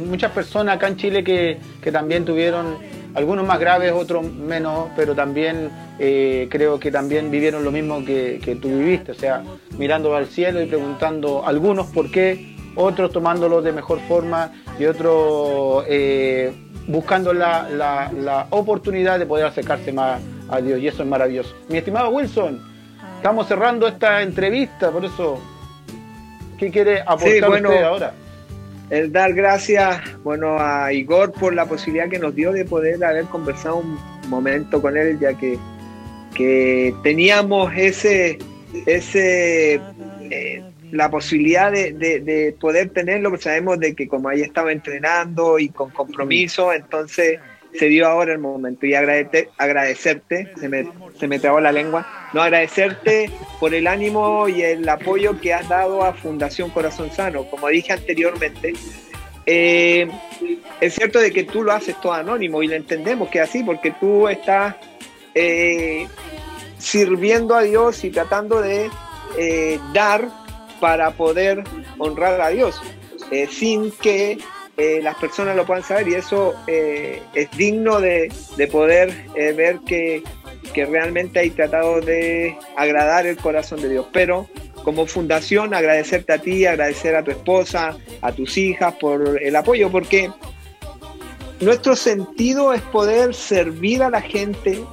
muchas personas acá en Chile que, que también tuvieron, algunos más graves, otros menos, pero también eh, creo que también vivieron lo mismo que, que, tú viviste, o sea, mirando al cielo y preguntando algunos por qué, otros tomándolo de mejor forma y otros eh, buscando la, la, la oportunidad de poder acercarse más a Dios y eso es maravilloso. Mi estimado Wilson, Estamos cerrando esta entrevista, por eso, ¿qué quiere aportar sí, bueno, usted ahora? El dar gracias, bueno, a Igor por la posibilidad que nos dio de poder haber conversado un momento con él, ya que, que teníamos ese, ese eh, la posibilidad de, de, de, poder tenerlo, pues sabemos de que como ahí estaba entrenando y con compromiso, entonces se dio ahora el momento. Y agradecerte, agradecerte se, me, se me trabó la lengua, no agradecerte por el ánimo y el apoyo que has dado a Fundación Corazón Sano. Como dije anteriormente, eh, es cierto de que tú lo haces todo anónimo y lo entendemos que es así, porque tú estás eh, sirviendo a Dios y tratando de eh, dar para poder honrar a Dios, sin que eh, las personas lo puedan saber y eso eh, es digno de, de poder eh, ver que, que, realmente hay tratado de agradar el corazón de Dios. Pero como fundación agradecerte a ti, agradecer a tu esposa, a tus hijas por el apoyo, porque nuestro sentido es poder servir a la gente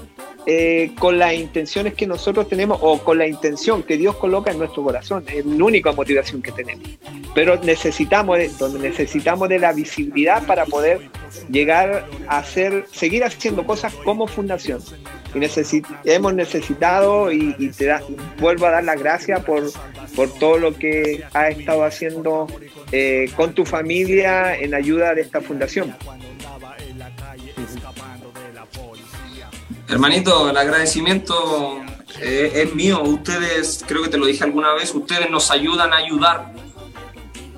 eh, con las intenciones que nosotros tenemos o con la intención que Dios coloca en nuestro corazón. Es la única motivación que tenemos. Pero necesitamos de, necesitamos de la visibilidad para poder llegar a hacer, seguir haciendo cosas como fundación. Y necesit hemos necesitado y, y te da, vuelvo a dar las gracias por, por todo lo que has estado haciendo eh, con tu familia en ayuda de esta fundación. Hermanito, el agradecimiento eh, es mío. Ustedes, creo que te lo dije alguna vez, ustedes nos ayudan a ayudar.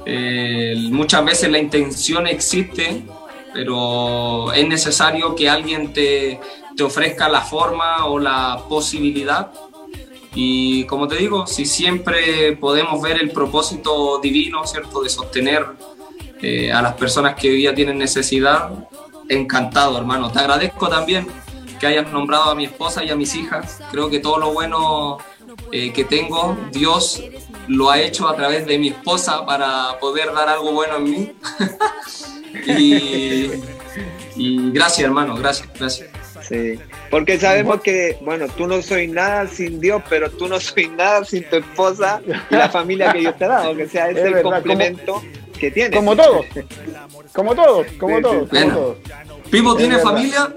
Eh, muchas veces la intención existe, pero es necesario que alguien te, te ofrezca la forma o la posibilidad. Y como te digo, si siempre podemos ver el propósito divino, ¿cierto?, de sostener eh, a las personas que hoy día tienen necesidad, encantado, hermano. Te agradezco también que hayas nombrado a mi esposa y a mis hijas. Creo que todo lo bueno eh, que tengo, Dios lo ha hecho a través de mi esposa para poder dar algo bueno en mí. [laughs] Y, y gracias, hermano, gracias, gracias. Sí, porque sabemos que, bueno, tú no soy nada sin Dios, pero tú no soy nada sin tu esposa y la familia que Dios te ha dado, que sea [laughs] ese es el complemento que tienes. Como todos, como todos, como todos. Como ¿Pipo tiene familia?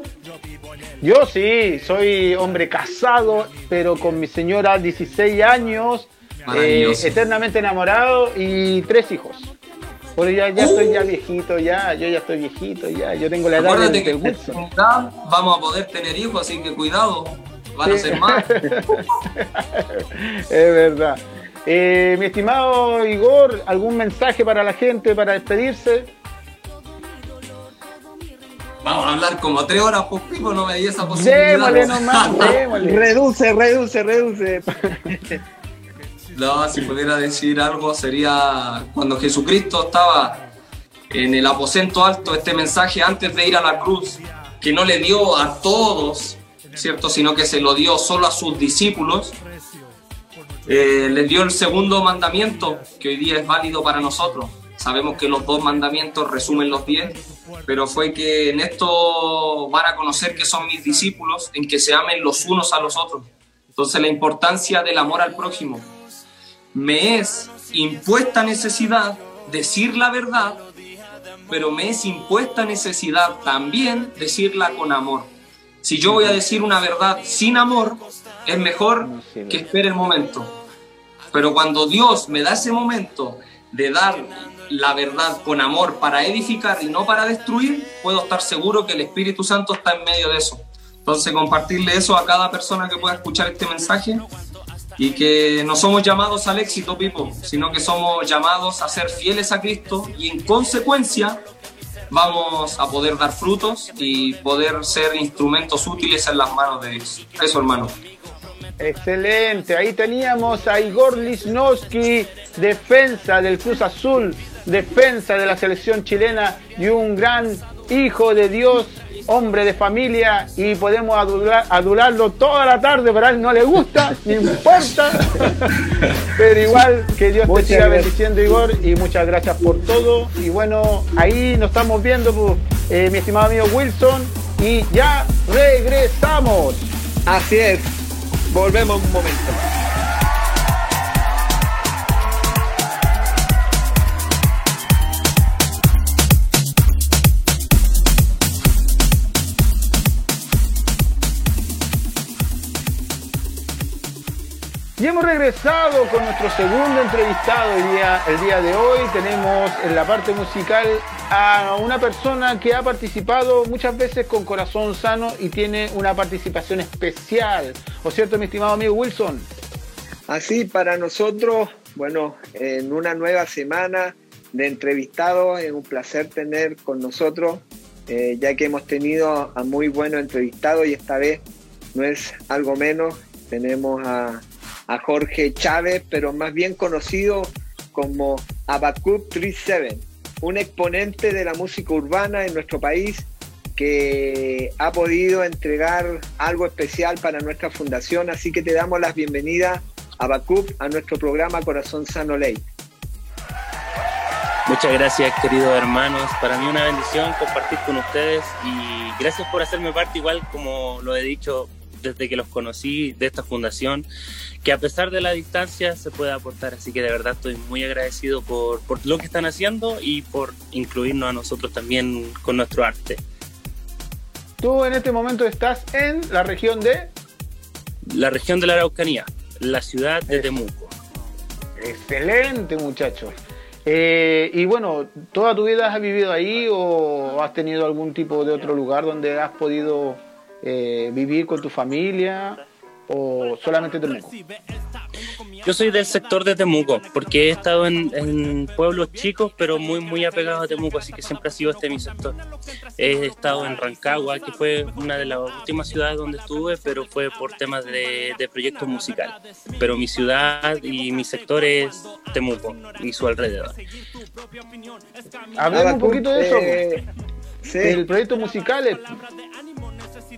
Yo sí, soy hombre casado, pero con mi señora 16 años, eh, eternamente enamorado y tres hijos. Porque ya, ya estoy ya uh. viejito, ya, yo ya estoy viejito, ya, yo tengo la edad Acuérdate de que vamos a poder tener hijos, así que cuidado, van a ser más. [laughs] es verdad. Eh, mi estimado Igor, ¿algún mensaje para la gente para despedirse? Vamos a hablar como tres horas, pues pico, no me di esa posibilidad. Démosle nomás, [laughs] reduce, reduce, reduce. [laughs] No, si pudiera decir algo sería cuando Jesucristo estaba en el aposento alto, este mensaje antes de ir a la cruz, que no le dio a todos, ¿cierto? Sino que se lo dio solo a sus discípulos. Eh, les dio el segundo mandamiento, que hoy día es válido para nosotros. Sabemos que los dos mandamientos resumen los diez, pero fue que en esto van a conocer que son mis discípulos, en que se amen los unos a los otros. Entonces la importancia del amor al prójimo me es impuesta necesidad decir la verdad, pero me es impuesta necesidad también decirla con amor. Si yo voy a decir una verdad sin amor, es mejor que espere el momento. Pero cuando Dios me da ese momento de dar la verdad con amor para edificar y no para destruir, puedo estar seguro que el Espíritu Santo está en medio de eso. Entonces, compartirle eso a cada persona que pueda escuchar este mensaje y que no somos llamados al éxito, Pipo, sino que somos llamados a ser fieles a Cristo y en consecuencia vamos a poder dar frutos y poder ser instrumentos útiles en las manos de Dios. Eso, hermano. Excelente, ahí teníamos a Igor Lisnowski, defensa del Cruz Azul, defensa de la selección chilena y un gran hijo de Dios hombre de familia y podemos adularlo toda la tarde, pero a él no le gusta, [laughs] ni importa. pero igual que Dios te siga bendiciendo, Igor, y muchas gracias por todo. Y bueno, ahí nos estamos viendo, pues, eh, mi estimado amigo Wilson, y ya regresamos. Así es, volvemos un momento. Y hemos regresado con nuestro segundo entrevistado el día, el día de hoy. Tenemos en la parte musical a una persona que ha participado muchas veces con corazón sano y tiene una participación especial. ¿O cierto, mi estimado amigo Wilson? Así, para nosotros, bueno, en una nueva semana de entrevistados, es un placer tener con nosotros, eh, ya que hemos tenido a muy buenos entrevistados y esta vez no es algo menos. Tenemos a a Jorge Chávez, pero más bien conocido como Abacup 37, un exponente de la música urbana en nuestro país que ha podido entregar algo especial para nuestra fundación, así que te damos las bienvenidas, Abacup, a nuestro programa Corazón Sano Ley. Muchas gracias, queridos hermanos. Para mí una bendición compartir con ustedes y gracias por hacerme parte, igual como lo he dicho desde que los conocí de esta fundación que a pesar de la distancia se puede aportar. Así que de verdad estoy muy agradecido por, por lo que están haciendo y por incluirnos a nosotros también con nuestro arte. Tú en este momento estás en la región de... La región de la Araucanía, la ciudad de Temuco. Excelente muchachos. Eh, y bueno, ¿toda tu vida has vivido ahí o has tenido algún tipo de otro lugar donde has podido eh, vivir con tu familia? o solamente Temuco? Yo soy del sector de Temuco, porque he estado en, pueblos chicos, pero muy muy apegado a Temuco, así que siempre ha sido este mi sector. He estado en Rancagua, que fue una de las últimas ciudades donde estuve, pero fue por temas de, de proyectos musicales. Pero mi ciudad y mi sector es Temuco y su alrededor. Hablemos un poquito de eso. Eh, El proyecto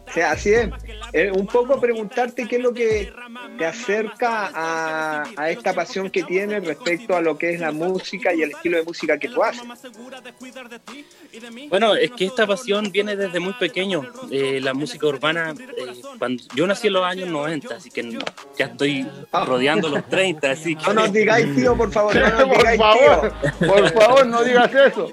musical así es. Eh, un poco preguntarte qué es lo que te acerca a, a, esta pasión que tienes respecto a lo que es la música y el estilo de música que tú haces? Bueno, es que esta pasión viene desde muy pequeño. Eh, la música urbana, eh, cuando yo nací en los años 90, así que ya estoy ah. rodeando los 30. Así que... No nos digáis tío, por favor. No nos [laughs] por favor, por favor, no digas eso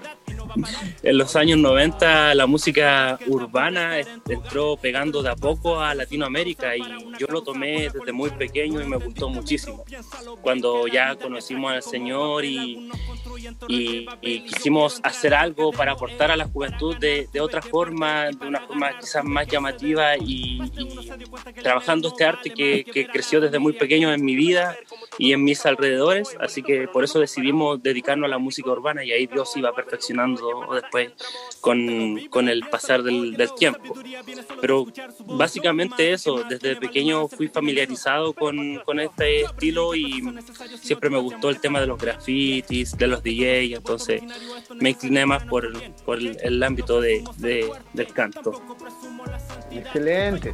en los años 90 la música urbana entró pegando de a poco a Latinoamérica y yo lo tomé desde muy pequeño y me gustó muchísimo. Cuando ya conocimos al Señor y, y, quisimos hacer algo para aportar a la juventud de, de, otra forma, de una forma quizás más llamativa y, trabajando este arte que, que creció desde muy pequeño en mi vida y en mis alrededores, así que por eso decidimos dedicarnos a la música urbana y ahí Dios iba perfeccionando después con, con el pasar del, del, tiempo. Pero básicamente eso, desde pequeño fui familiarizado con, con, este estilo y siempre me gustó el tema de los grafitis, de los DJs, entonces me incliné más por, por el, ámbito de, del canto. Excelente.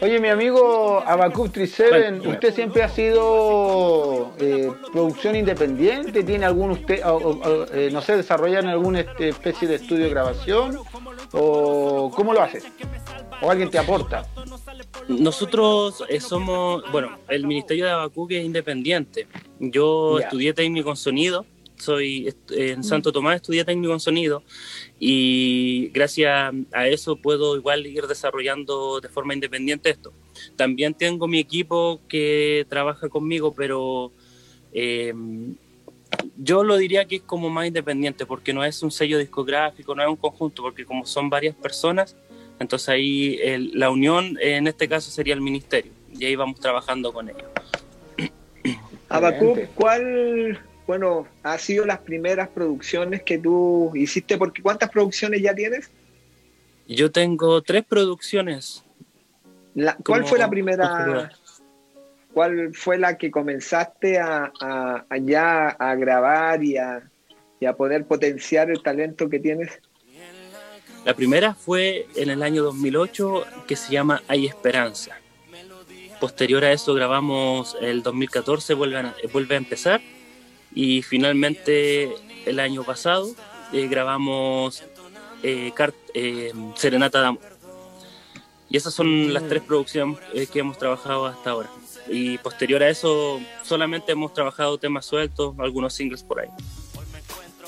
Oye, mi amigo Abacub 37, ¿usted siempre ha sido eh, producción independiente? ¿Tiene algún, usted, eh, no sé, desarrollar alguna este, especie de estudio de grabación? ¿O cómo lo hace? ¿O alguien te aporta? Nosotros eh, somos, bueno, el Ministerio de Abacub es independiente. Yo estudié técnico en sonido soy en Santo Tomás estudié técnico en sonido y gracias a eso puedo igual ir desarrollando de forma independiente esto. También tengo mi equipo que trabaja conmigo, pero em, yo lo diría que es como más independiente porque no es un sello discográfico, no es un conjunto, porque como son varias personas, entonces ahí la unión en este caso sería el ministerio y ahí vamos trabajando con ellos. Abacú, ¿cuál bueno, ha sido las primeras producciones que tú hiciste, porque ¿cuántas producciones ya tienes? Yo tengo tres producciones. ¿Cuál fue la primera? ¿Cuál fue la que comenzaste a, ya a grabar y a, y a poder potenciar el talento que tienes? La primera fue en el año 2008 que se llama Hay Esperanza. Posterior a eso grabamos el 2014 Vuelve a, vuelve a empezar y finalmente el año pasado eh, grabamos eh, eh, Serenata de Y esas son las tres producciones que hemos trabajado hasta ahora. Y posterior a eso solamente hemos trabajado temas sueltos, algunos singles por ahí.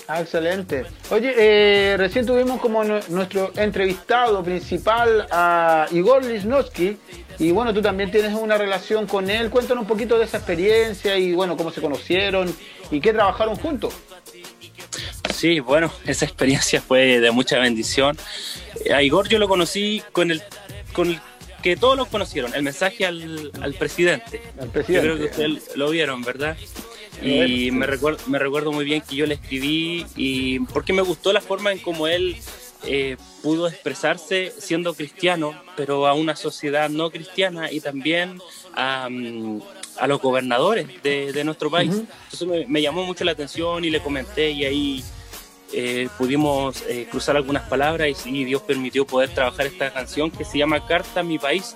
Ah, excelente. Oye, recién tuvimos como nuestro entrevistado principal a Igor Lisnowski, y bueno, tú también tienes una relación con él. Cuéntanos un poquito de esa experiencia y bueno, cómo se conocieron y qué trabajaron juntos. Sí, bueno, [laughs] esa experiencia fue de mucha bendición. A Igor yo lo conocí con el, con el que todos lo conocieron, el mensaje al, al presidente. Al presidente. Yo creo que ustedes lo vieron, ¿verdad? Y me recuerdo, me recuerdo muy bien que yo le escribí y porque me gustó la forma en cómo él eh, pudo expresarse siendo cristiano, pero a una sociedad no cristiana y también a, mm, a los gobernadores de, nuestro país. Entonces me, llamó mucho la atención y le comenté y ahí eh, pudimos eh, cruzar algunas palabras y, y, Dios permitió poder trabajar esta canción que se llama Carta a mi país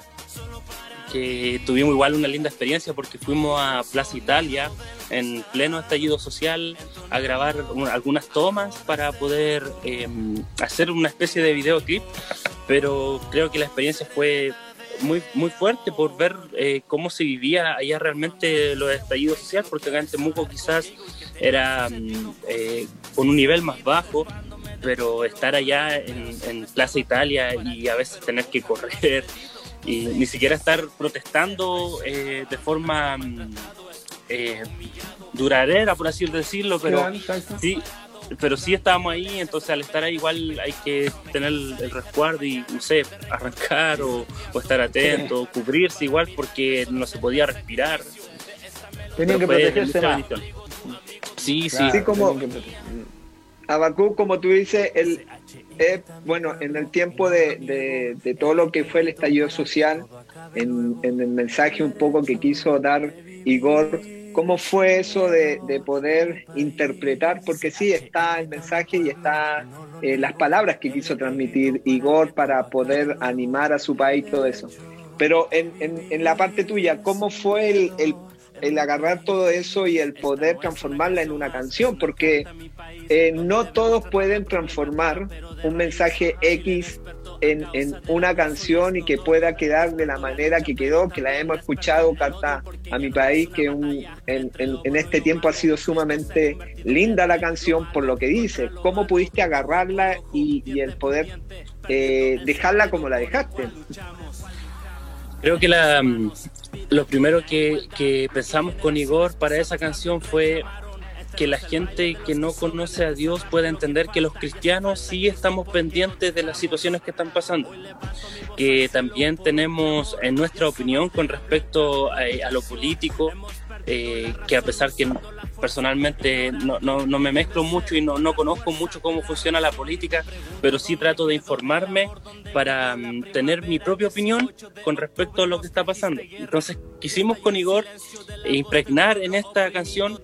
que tuvimos igual una linda experiencia porque fuimos a Plaza Italia en pleno estallido social a grabar algunas tomas para poder em, hacer una especie de videoclip, pero creo que la experiencia fue muy, muy fuerte por ver eh, cómo se vivía allá realmente los estallidos sociales, porque acá en Temuco quizás era mm, eh, con un nivel más bajo, pero estar allá en, en Plaza Italia y a veces tener que correr y ni siquiera estar protestando eh, de forma mm, eh, duradera, por así decirlo, pero sí, pero sí estábamos ahí, entonces al estar ahí igual hay que tener el resguardo y, no sé, arrancar o, estar atento, cubrirse igual porque no se podía respirar. Tenían que protegerse más. Sí, sí. Así como Abacú, como tú dices, el, eh, bueno, en el tiempo de, todo lo que fue el estallido social, en, el mensaje un poco que quiso dar Igor, ¿cómo fue eso de, poder interpretar? Porque sí, está el mensaje y está eh, las palabras que quiso transmitir Igor para poder animar a su país, todo eso. Pero en, en, la parte tuya, ¿cómo fue el, el, el, agarrar todo eso y el poder transformarla en una canción? Porque eh, no todos pueden transformar un mensaje X en, en, una canción y que pueda quedar de la manera que quedó, que la hemos escuchado, Carta a mi país, que un, en, este tiempo ha sido sumamente linda la canción por lo que dice. ¿Cómo pudiste agarrarla y, el poder eh, dejarla como la dejaste? Creo que la, lo primero que, que pensamos con Igor para esa canción fue que la gente que no conoce a Dios pueda entender que los cristianos sí estamos pendientes de las situaciones que están pasando, que también tenemos en nuestra opinión con respecto a, lo político, eh, que a pesar que personalmente no, no, no me mezclo mucho y no, no, conozco mucho cómo funciona la política, pero sí trato de informarme para um, tener mi propia opinión con respecto a lo que está pasando. Entonces quisimos con Igor impregnar en esta canción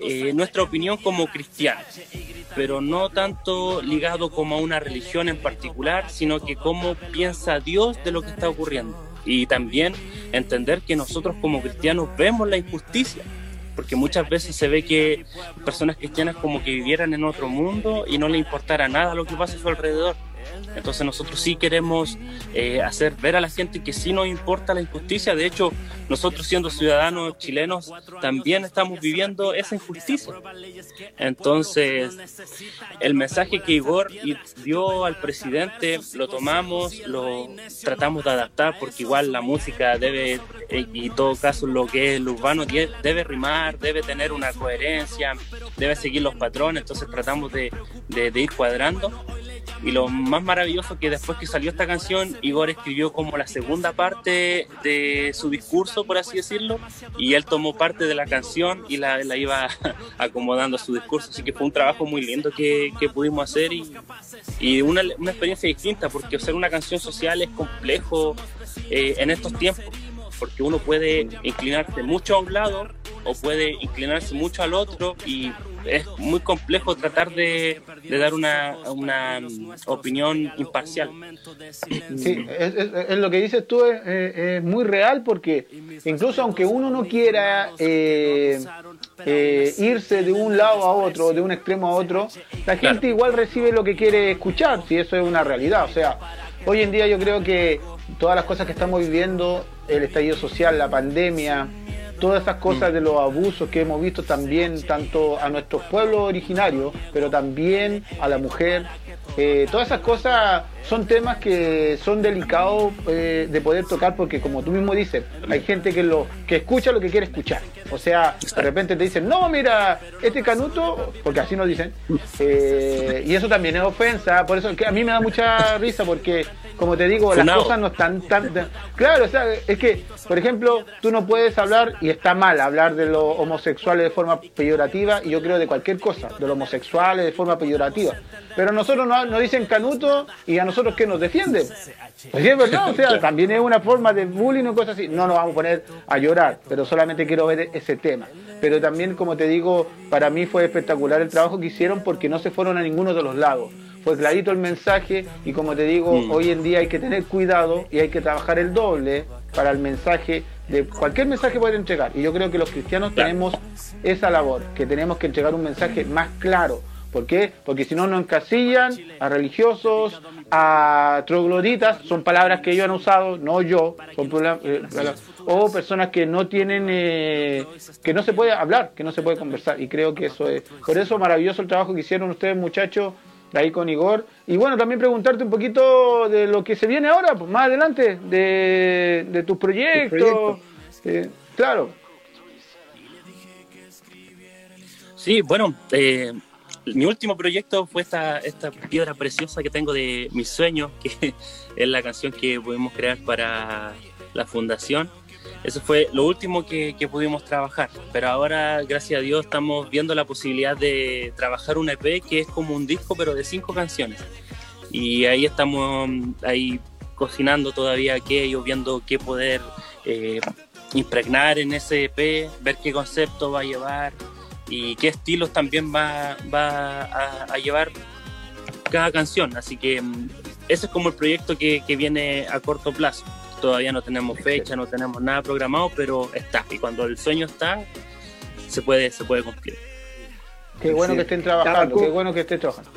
eh, nuestra opinión como cristianos, pero no tanto ligado como a una religión en particular, sino que cómo piensa Dios de lo que está ocurriendo. Y también entender que nosotros como cristianos vemos la injusticia, porque muchas veces se ve que personas cristianas como que vivieran en otro mundo y no le importara nada lo que pasa a su alrededor. Entonces nosotros sí queremos eh, hacer ver a la gente que sí nos importa la injusticia. De hecho, nosotros siendo ciudadanos chilenos también estamos viviendo esa injusticia. Entonces, el mensaje que Igor dio al presidente lo tomamos, lo tratamos de adaptar porque igual la música debe, y todo caso lo que es el urbano, debe rimar, debe tener una coherencia, debe seguir los patrones. Entonces tratamos de ir cuadrando y lo más maravilloso que después que salió esta canción, Igor escribió como la segunda parte de su discurso, por así decirlo, y él tomó parte de la canción y la, la iba [laughs] acomodando a su discurso. Así que fue un trabajo muy lindo que, que pudimos hacer y, y una, una, experiencia distinta, porque hacer una canción social es complejo eh, en estos tiempos, porque uno puede inclinarse mucho a un lado o puede inclinarse mucho al otro y es muy complejo tratar de, dar una, una, opinión imparcial. Sí, es, lo que dices tú es, muy real porque incluso aunque uno no quiera eh, eh, irse de un lado a otro, de un extremo a otro, la gente igual recibe lo que quiere escuchar, si eso es una realidad. O sea, hoy en día yo creo que todas las cosas que estamos viviendo, el estallido social, la pandemia, todas esas cosas de los abusos que hemos visto también tanto a nuestros pueblos originarios, pero también a la mujer. Eh, todas esas cosas son temas que son delicados eh, de poder tocar porque como tú mismo dices, hay gente que lo que escucha lo que quiere escuchar. O sea, de repente te dicen, no, mira, este canuto, porque así nos dicen, eh, y eso también es ofensa, por eso que a mí me da mucha risa porque como te digo, las cosas no están tan, Claro, o sea, es que, por ejemplo, tú no puedes hablar, y está mal hablar de los homosexuales de forma peyorativa, y yo creo de cualquier cosa, de los homosexuales de forma peyorativa. Pero nosotros nos, dicen canuto y a nosotros que nos defienden. Es verdad, o sea, también es una forma de bullying o cosas así. No nos vamos a poner a llorar, pero solamente quiero ver ese tema. Pero también, como te digo, para mí fue espectacular el trabajo que hicieron porque no se fueron a ninguno de los lados fue clarito el mensaje y como te digo, mm. hoy en día hay que tener cuidado y hay que trabajar el doble para el mensaje de cualquier mensaje puede entregar. Y yo creo que los cristianos tenemos esa labor, que tenemos que entregar un mensaje más claro. ¿Por qué? Porque si no nos encasillan a religiosos, a trogloditas, son palabras que ellos han usado, no yo, son eh, o personas que no tienen, eh, que no se puede hablar, que no se puede conversar. Y creo que eso es, por eso maravilloso el trabajo que hicieron ustedes muchachos ahí con Igor. Y bueno, también preguntarte un poquito de lo que se viene ahora, pues, más adelante, de, de tus proyectos. Eh, claro. Sí, bueno, eh, mi último proyecto fue esta, esta piedra preciosa que tengo de mis sueños, que [laughs] es la canción que pudimos crear para la fundación. Eso fue lo último que, pudimos trabajar, pero ahora, gracias a Dios, estamos viendo la posibilidad de trabajar un EP que es como un disco, pero de cinco canciones. Y ahí estamos ahí cocinando todavía aquello, viendo qué poder eh, impregnar en ese EP, ver qué concepto va a llevar y qué estilos también va, a, llevar cada canción. Así que mm, ese es como el proyecto que, que viene a corto plazo Todavía no tenemos fecha, no tenemos nada programado, pero está. Y cuando el sueño está, se puede, se puede cumplir. Qué bueno que estén trabajando, qué bueno que estén trabajando.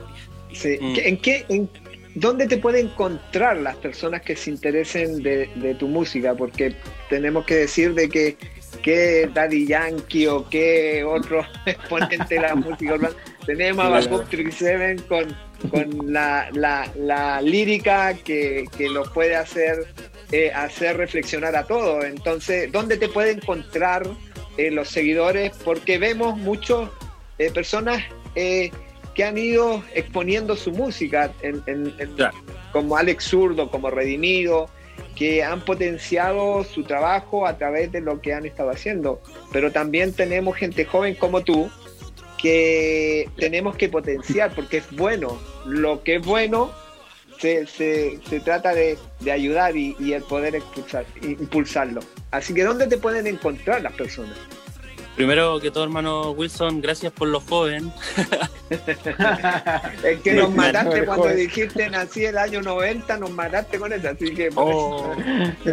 Sí. Mm. ¿En qué, en, ¿Dónde te pueden encontrar las personas que se interesen de, de tu música? Porque tenemos que decir de que qué Daddy Yankee o qué otro [laughs] exponente de la música urbana. Tenemos a Backup 37 con, con la, la, lírica que, que, puede hacer, eh, hacer reflexionar a todos. Entonces, ¿dónde te pueden encontrar eh, los seguidores? Porque vemos muchas eh, personas que han ido exponiendo su música, como Alex Zurdo, como Redimido, que han potenciado su trabajo a través de lo que han estado haciendo. Pero también tenemos gente joven como tú que tenemos que potenciar porque es bueno. Lo que es bueno se, se, trata de, ayudar y, el poder impulsarlo. Así que ¿dónde te pueden encontrar las personas? Primero que todo, hermano Wilson, gracias por los jóvenes. [laughs] es que nos mataste cuando dijiste nací el año 90, nos mataste con eso, así que... Oh. [laughs]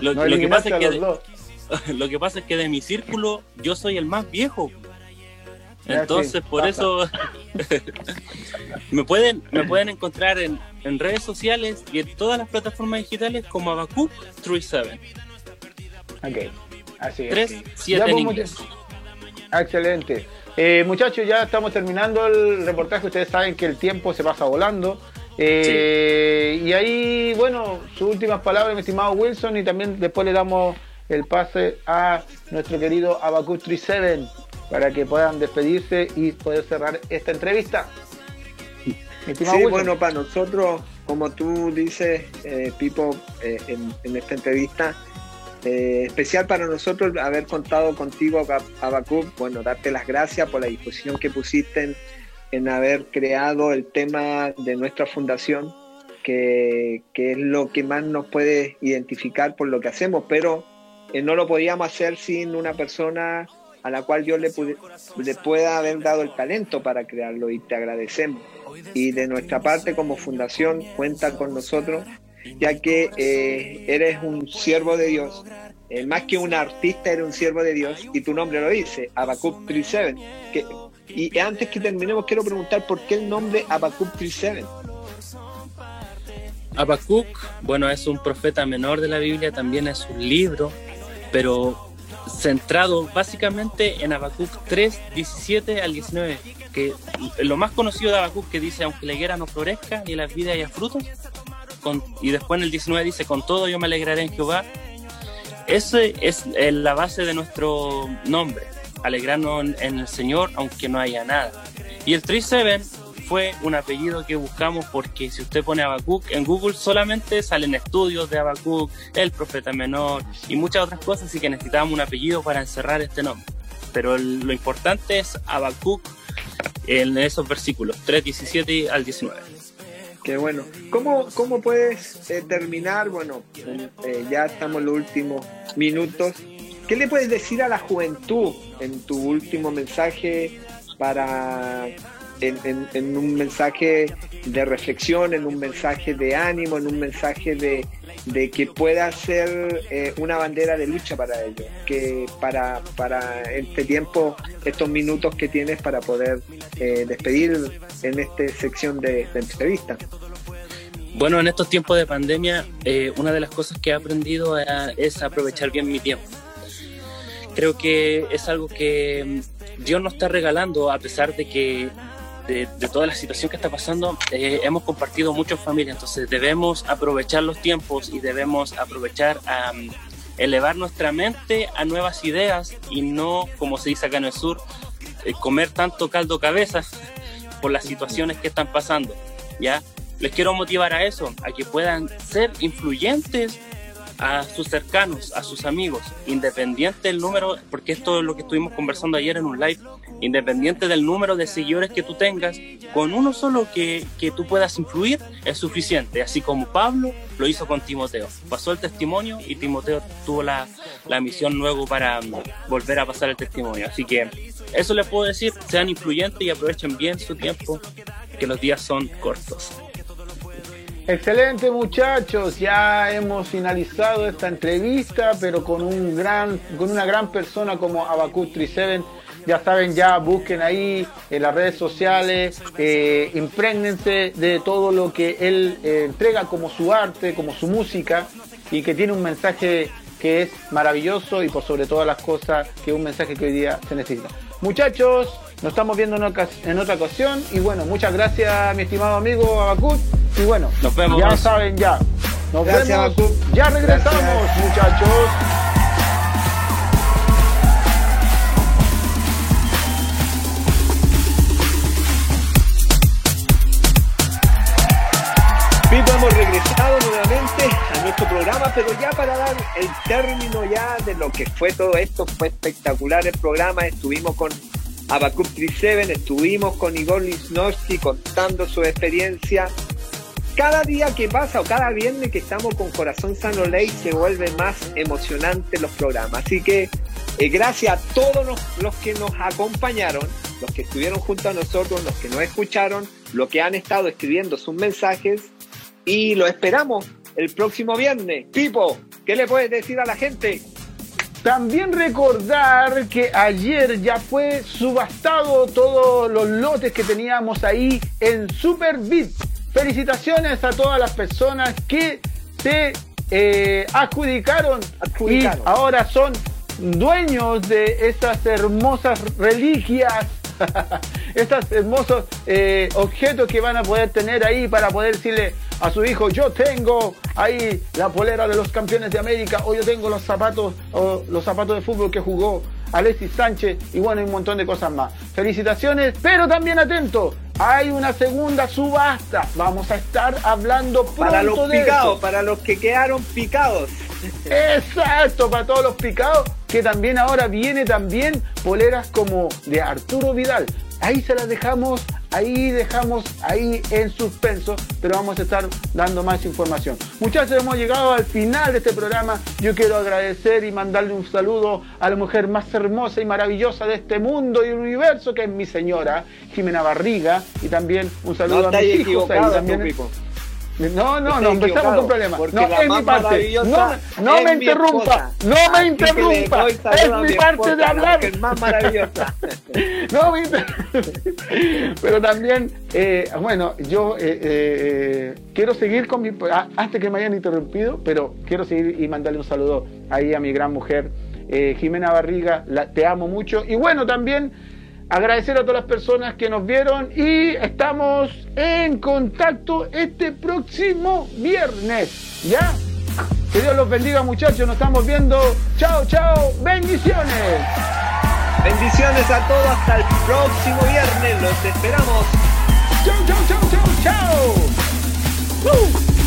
lo, que pasa es que de, [laughs] lo que pasa es que de mi círculo yo soy el más viejo. Entonces, por eso me pueden me pueden encontrar en, en, redes sociales y en todas las plataformas digitales como Abacuc 37. Ok. Así es. Pues, excelente. Eh, muchachos, ya estamos terminando el reportaje. Ustedes saben que el tiempo se pasa volando. Eh, y ahí, bueno, sus últimas palabras, mi estimado Wilson, y también después le damos el pase a nuestro querido Abacus 37 para que puedan despedirse y poder cerrar esta entrevista. sí, bueno, para nosotros, como tú dices, eh, Pipo, en esta entrevista, eh, especial para nosotros haber contado contigo, Abacub. Bueno, darte las gracias por la disposición que pusiste en, haber creado el tema de nuestra fundación, que, es lo que más nos puede identificar por lo que hacemos, pero eh, no lo podíamos hacer sin una persona a la cual yo le, le pueda haber dado el talento para crearlo y te agradecemos. Y de nuestra parte como fundación cuenta con nosotros ya que eh, eres un siervo de Dios. Eh, más que un artista, eres un siervo de Dios y tu nombre lo dice, Abacuc 37. Que, y antes que terminemos, quiero preguntar por qué el nombre Abacuc 37. Abacuc, bueno, es un profeta menor de la Biblia, también es un libro, pero centrado básicamente en Habacuc 3, 17 al 19, que lo más conocido de Habacuc que dice, aunque la higuera no florezca ni la vida haya frutos, y después en el 19 dice, con todo yo me alegraré en Jehová. Ese es la base de nuestro nombre, alegrarnos en, el Señor aunque no haya nada. Y el 37 fue un apellido que buscamos porque si usted pone Abacuc en Google solamente salen estudios de Abacuc, el profeta menor y muchas otras cosas, así que necesitábamos un apellido para encerrar este nombre. Pero lo importante es Abacuc en esos versículos 3, 17 al 19. Qué bueno. ¿Cómo, cómo puedes eh, terminar? Bueno, eh, ya estamos en los últimos minutos. ¿Qué le puedes decir a la juventud en tu último mensaje para en, un mensaje de reflexión, en un mensaje de ánimo, en un mensaje de, que pueda ser eh, una bandera de lucha para ellos, que para, para este tiempo, estos minutos que tienes para poder eh, despedir en esta sección de, entrevista. Bueno, en estos tiempos de pandemia, eh, una de las cosas que he aprendido es aprovechar bien mi tiempo. Creo que es algo que Dios nos está regalando a pesar de que de, toda la situación que está pasando, eh, hemos compartido mucho en familia, entonces debemos aprovechar los tiempos y debemos aprovechar a elevar nuestra mente a nuevas ideas y no, como se dice acá en el sur, eh, comer tanto caldo cabeza por las situaciones que están pasando. ¿ya? Les quiero motivar a eso, a que puedan ser influyentes a sus cercanos, a sus amigos, independiente del número, porque esto es lo que estuvimos conversando ayer en un live, independiente del número de seguidores que tú tengas, con uno solo que, que tú puedas influir es suficiente, así como Pablo lo hizo con Timoteo. Pasó el testimonio y Timoteo tuvo la, la misión luego para um, volver a pasar el testimonio. Así que eso les puedo decir, sean influyentes y aprovechen bien su tiempo, que los días son cortos. Excelente muchachos, ya hemos finalizado esta entrevista, pero con un gran, con una gran persona como Abacut 37. Ya saben, ya busquen ahí en las redes sociales, eh, de todo lo que él eh, entrega como su arte, como su música, y que tiene un mensaje que es maravilloso y por sobre todas las cosas, que es un mensaje que hoy día se necesita. Muchachos, nos estamos viendo en, otra ocasión y bueno, muchas gracias mi estimado amigo Abacut y bueno, nos vemos. ya saben ya. Nos vemos. Ya regresamos, muchachos. Pipo, hemos regresado nuevamente a nuestro programa, pero ya para dar el término ya de lo que fue todo esto, fue espectacular el programa, estuvimos con Abacup 37, estuvimos con Igor Lisnowski contando su experiencia. Cada día que pasa o cada viernes que estamos con Corazón Sano Ley se vuelve más emocionante los programas. Así que eh, gracias a todos los, los que nos acompañaron, los que estuvieron junto a nosotros, los que nos escucharon, los que han estado escribiendo sus mensajes y lo esperamos el próximo viernes. Pipo, ¿qué le puedes decir a la gente? También recordar que ayer ya fue subastado todos los lotes que teníamos ahí en Superbit. Felicitaciones a todas las personas que se eh, adjudicaron, y ahora son dueños de estas hermosas reliquias [laughs] estos hermosos eh, objetos que van a poder tener ahí para poder decirle a su hijo, yo tengo ahí la polera de los campeones de América o yo tengo los zapatos o los zapatos de fútbol que jugó Alexis Sánchez y bueno, un montón de cosas más. Felicitaciones, pero también atento, hay una segunda subasta. Vamos a estar hablando pronto para los de picados, para los que quedaron picados. Exacto, para todos los picados, que también ahora viene también poleras como de Arturo Vidal. Ahí se las dejamos, ahí dejamos, ahí en suspenso, pero vamos a estar dando más información. Muchachos, hemos llegado al final de este programa. Yo quiero agradecer y mandarle un saludo a la mujer más hermosa y maravillosa de este mundo y universo, que es mi señora, Jimena Barriga, y también un saludo a mis hijos. Ahí también. No, no, no, empezamos con problemas. No, es mi parte. No, [laughs] no me interrumpa. No me interrumpa. Es [laughs] mi parte de hablar. Es más maravillosa. no me Pero también, eh, bueno, yo eh, eh, quiero seguir con mi. Antes que me hayan interrumpido, pero quiero seguir y mandarle un saludo ahí a mi gran mujer, Jimena Barriga. La, te amo mucho. Y bueno, también agradecer a todas las personas que nos vieron y estamos en contacto este próximo viernes. ¿Ya? Que Dios los bendiga muchachos, nos estamos viendo. Chao, chao, bendiciones. Bendiciones a todos, hasta el próximo viernes, los esperamos. Chao, chao, chao, chao, chao. Uh.